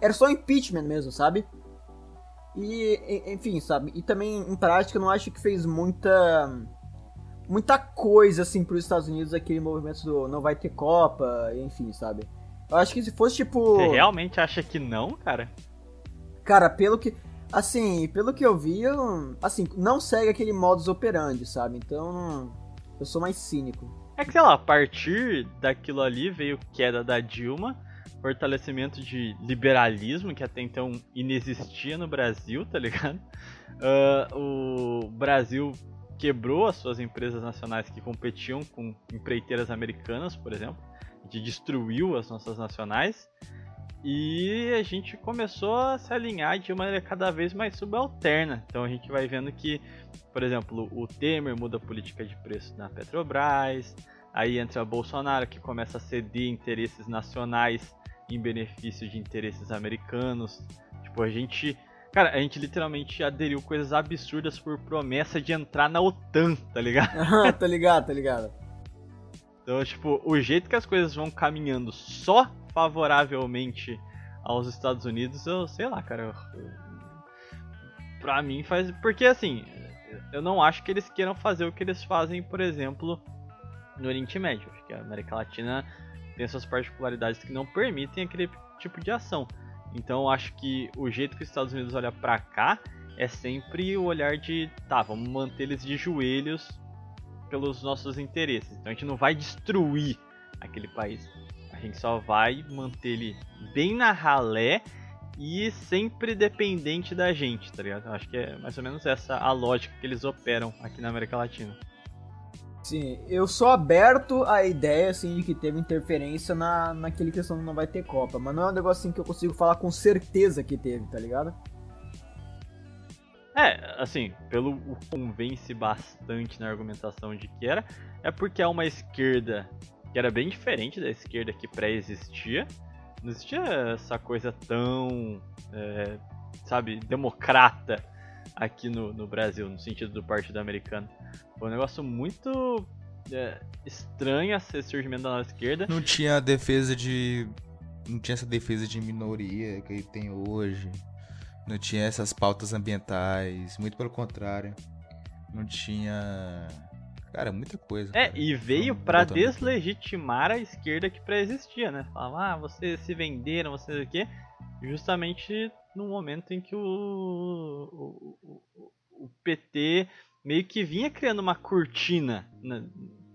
Era só impeachment mesmo, sabe? E, enfim, sabe? E também, em prática, eu não acho que fez muita. Muita coisa, assim, pros Estados Unidos, aquele movimento do não vai ter Copa, enfim, sabe? Eu acho que se fosse, tipo. Você realmente acha que não, cara? Cara, pelo que. Assim, pelo que eu vi, eu, assim, não segue aquele modus operandi, sabe? Então. Eu sou mais cínico. É que, sei lá, a partir daquilo ali veio queda da Dilma, fortalecimento de liberalismo, que até então inexistia no Brasil, tá ligado? Uh, o Brasil quebrou as suas empresas nacionais que competiam com empreiteiras americanas, por exemplo. A gente destruiu as nossas nacionais. E a gente começou a se alinhar de maneira cada vez mais subalterna. Então a gente vai vendo que, por exemplo, o Temer muda a política de preço na Petrobras, aí entra o Bolsonaro que começa a ceder interesses nacionais em benefício de interesses americanos. Tipo, a gente. Cara, a gente literalmente aderiu coisas absurdas por promessa de entrar na OTAN, tá ligado? [laughs] tá ligado, tá ligado. Então, tipo, o jeito que as coisas vão caminhando só favoravelmente aos Estados Unidos, eu sei lá, cara. Eu, pra mim faz. Porque assim, eu não acho que eles queiram fazer o que eles fazem, por exemplo, no Oriente Médio. Acho que a América Latina tem suas particularidades que não permitem aquele tipo de ação. Então eu acho que o jeito que os Estados Unidos olha para cá é sempre o olhar de, tá, vamos manter eles de joelhos pelos nossos interesses. Então a gente não vai destruir aquele país. A gente só vai manter ele bem na ralé e sempre dependente da gente, tá ligado? Eu acho que é mais ou menos essa a lógica que eles operam aqui na América Latina. Sim, eu sou aberto à ideia, assim, de que teve interferência na, naquele questão que não vai ter Copa, mas não é um negócio assim que eu consigo falar com certeza que teve, tá ligado? É, assim, pelo o convence bastante na argumentação de que era, é porque é uma esquerda que era bem diferente da esquerda que pré-existia. Não existia essa coisa tão, é, sabe, democrata aqui no, no Brasil, no sentido do Partido Americano. Foi um negócio muito é, estranho esse surgimento da nova esquerda. Não tinha defesa de. Não tinha essa defesa de minoria que tem hoje. Não tinha essas pautas ambientais. Muito pelo contrário. Não tinha. Cara, muita coisa. É, cara. e veio para deslegitimar a esquerda que pré-existia, né? Falava, ah, vocês se venderam, vocês o quê? Justamente no momento em que o, o, o, o PT meio que vinha criando uma cortina. Né?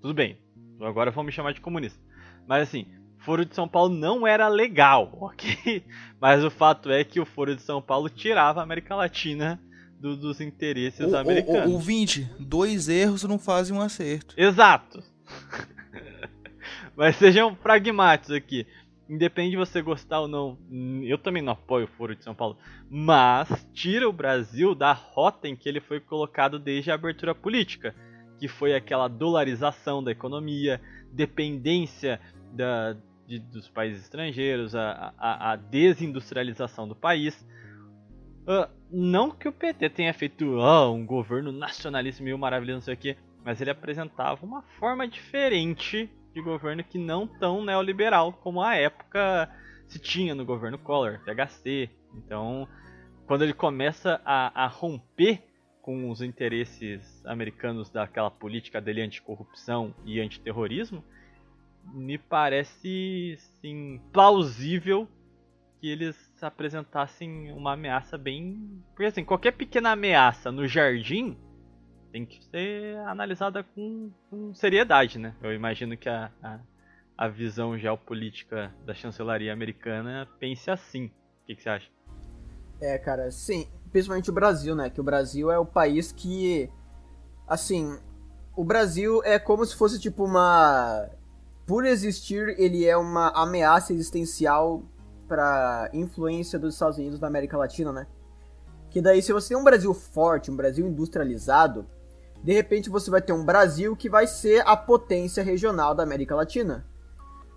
Tudo bem, agora vão me chamar de comunista. Mas assim, Foro de São Paulo não era legal, [laughs] ok? Mas o fato é que o Foro de São Paulo tirava a América Latina do, dos interesses o, americanos. O, o, o 20, dois erros não fazem um acerto. Exato. [laughs] Mas sejam pragmáticos aqui independe de você gostar ou não, eu também não apoio o Foro de São Paulo, mas tira o Brasil da rota em que ele foi colocado desde a abertura política, que foi aquela dolarização da economia, dependência da, de, dos países estrangeiros, a, a, a desindustrialização do país. Uh, não que o PT tenha feito uh, um governo nacionalista meio maravilhoso, não sei o quê, mas ele apresentava uma forma diferente de governo que não tão neoliberal como a época se tinha no governo Collor, THC. Então, quando ele começa a, a romper com os interesses americanos daquela política dele anticorrupção e antiterrorismo, me parece sim plausível que eles apresentassem uma ameaça bem. Porque assim, qualquer pequena ameaça no jardim tem que ser analisada com, com seriedade, né? Eu imagino que a, a, a, visão geopolítica da chancelaria americana pense assim. O que, que você acha? É, cara, sim. Principalmente o Brasil, né? Que o Brasil é o país que. Assim. O Brasil é como se fosse tipo uma. Por existir, ele é uma ameaça existencial para influência dos Estados Unidos na América Latina, né? Que daí, se você tem um Brasil forte, um Brasil industrializado, de repente você vai ter um Brasil que vai ser a potência regional da América Latina.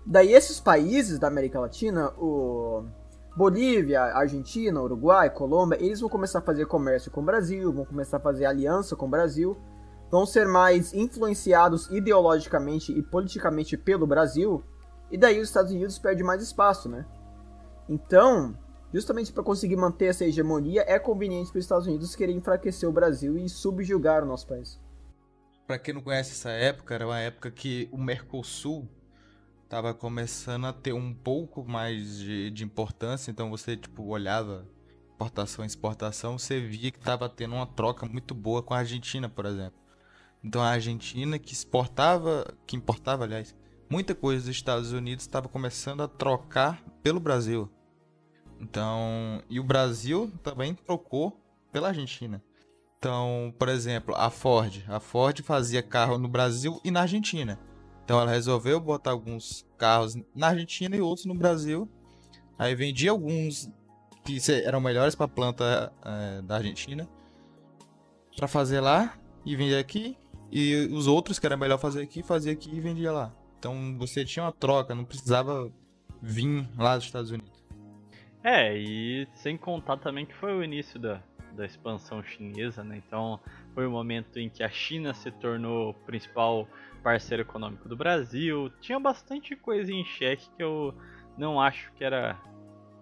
Daí esses países da América Latina, o Bolívia, Argentina, Uruguai, Colômbia, eles vão começar a fazer comércio com o Brasil, vão começar a fazer aliança com o Brasil, vão ser mais influenciados ideologicamente e politicamente pelo Brasil, e daí os Estados Unidos perdem mais espaço, né? Então, Justamente para conseguir manter essa hegemonia, é conveniente para os Estados Unidos querer enfraquecer o Brasil e subjugar o nosso país. Para quem não conhece essa época, era uma época que o Mercosul estava começando a ter um pouco mais de, de importância, então você tipo olhava importação exportação, você via que estava tendo uma troca muito boa com a Argentina, por exemplo. Então a Argentina que exportava, que importava, aliás, muita coisa dos Estados Unidos estava começando a trocar pelo Brasil. Então, e o Brasil também trocou pela Argentina. Então, por exemplo, a Ford, a Ford fazia carro no Brasil e na Argentina. Então ela resolveu botar alguns carros na Argentina e outros no Brasil. Aí vendia alguns que eram melhores para a planta é, da Argentina para fazer lá e vender aqui. E os outros que era melhor fazer aqui, fazia aqui e vendia lá. Então você tinha uma troca, não precisava vir lá dos Estados Unidos. É, e sem contar também que foi o início da, da expansão chinesa, né? Então foi o momento em que a China se tornou o principal parceiro econômico do Brasil. Tinha bastante coisa em xeque que eu não acho que era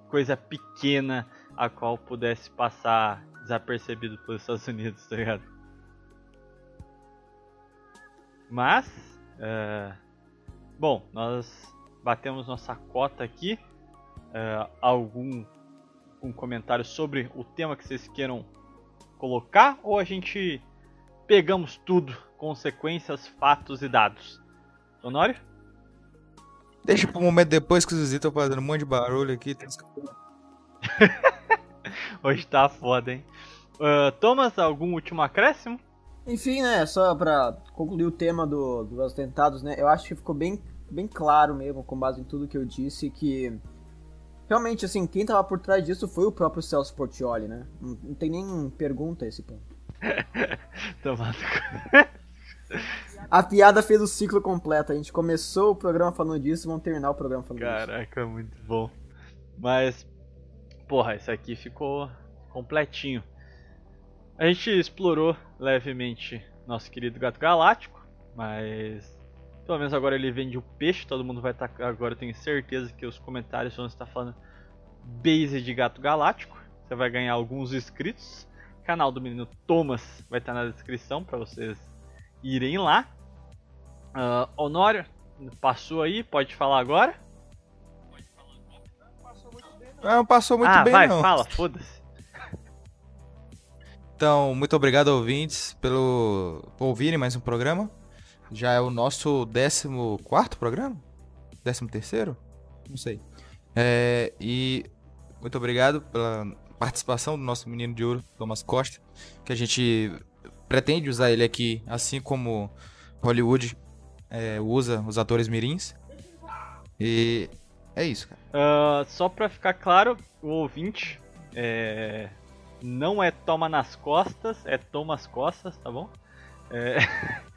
coisa pequena a qual pudesse passar desapercebido pelos Estados Unidos, tá ligado? Mas, uh, bom, nós batemos nossa cota aqui uh, algum um comentário sobre o tema que vocês queiram colocar ou a gente pegamos tudo, consequências, fatos e dados? Honório? Deixa pro momento depois que os estão fazendo um monte de barulho aqui. [laughs] Hoje tá foda, hein? Uh, Thomas, algum último acréscimo? Enfim, né, só pra concluir o tema do, dos atentados, né, eu acho que ficou bem, bem claro mesmo, com base em tudo que eu disse, que realmente, assim, quem tava por trás disso foi o próprio Celso Portioli, né? Não, não tem nem pergunta a esse ponto. [laughs] Tomado. A piada fez o ciclo completo. A gente começou o programa falando disso, vamos terminar o programa falando disso. Caraca, muito bom. Mas, porra, isso aqui ficou completinho. A gente explorou levemente nosso querido gato galáctico, mas pelo menos agora ele vende o peixe, todo mundo vai estar. Tá, agora eu tenho certeza que os comentários vão estar falando base de gato galáctico. Você vai ganhar alguns inscritos. O canal do menino Thomas vai estar na descrição para vocês irem lá. Uh, Honório, passou aí, pode falar agora? Não, passou muito ah, bem, vai, não. fala, foda-se. Então, muito obrigado, ouvintes, pelo por ouvirem mais um programa. Já é o nosso 14 programa? 13 terceiro? Não sei. É, e muito obrigado pela participação do nosso menino de ouro, Thomas Costa, que a gente pretende usar ele aqui, assim como Hollywood é, usa os atores mirins. E é isso, cara. Uh, só pra ficar claro, o ouvinte é, não é toma nas costas, é toma as costas, tá bom? É... [laughs]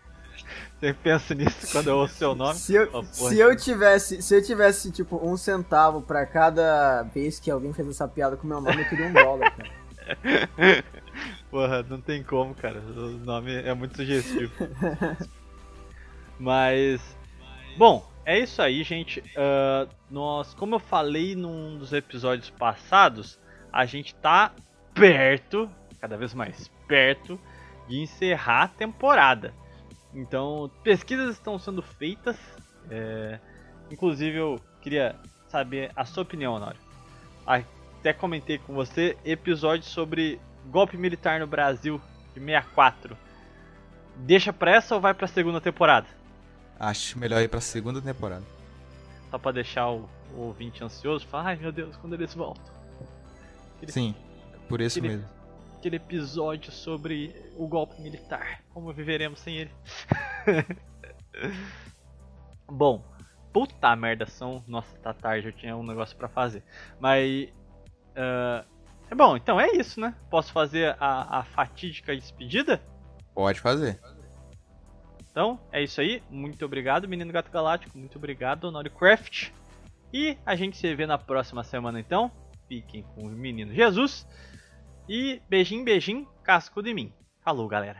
Sempre penso nisso [laughs] quando eu ouço seu nome. Se eu, oh, se eu tivesse, se eu tivesse tipo um centavo para cada vez que alguém fez essa piada com meu nome, eu queria um dólar, cara. [laughs] Porra, não tem como, cara. O nome é muito sugestivo. [laughs] Mas, bom, é isso aí, gente. Uh, nós, como eu falei num dos episódios passados, a gente tá perto, cada vez mais perto, de encerrar a temporada. Então, pesquisas estão sendo feitas. É... Inclusive, eu queria saber a sua opinião, Honório. Até comentei com você episódio sobre golpe militar no Brasil de 64. Deixa pra essa ou vai pra segunda temporada? Acho melhor ir pra segunda temporada. Só pra deixar o, o ouvinte ansioso, falar, ai meu Deus, quando eles voltam. Sim, por isso mesmo aquele episódio sobre o golpe militar. Como viveremos sem ele? [laughs] Bom, puta merda, são. Nossa, tá tarde, eu tinha um negócio para fazer. Mas. Uh, é bom, então é isso, né? Posso fazer a, a fatídica despedida? Pode fazer. Então, é isso aí. Muito obrigado, Menino Gato Galáctico. Muito obrigado, Craft. E a gente se vê na próxima semana, então. Fiquem com o Menino Jesus. E beijinho, beijinho, casco de mim. Falou, galera.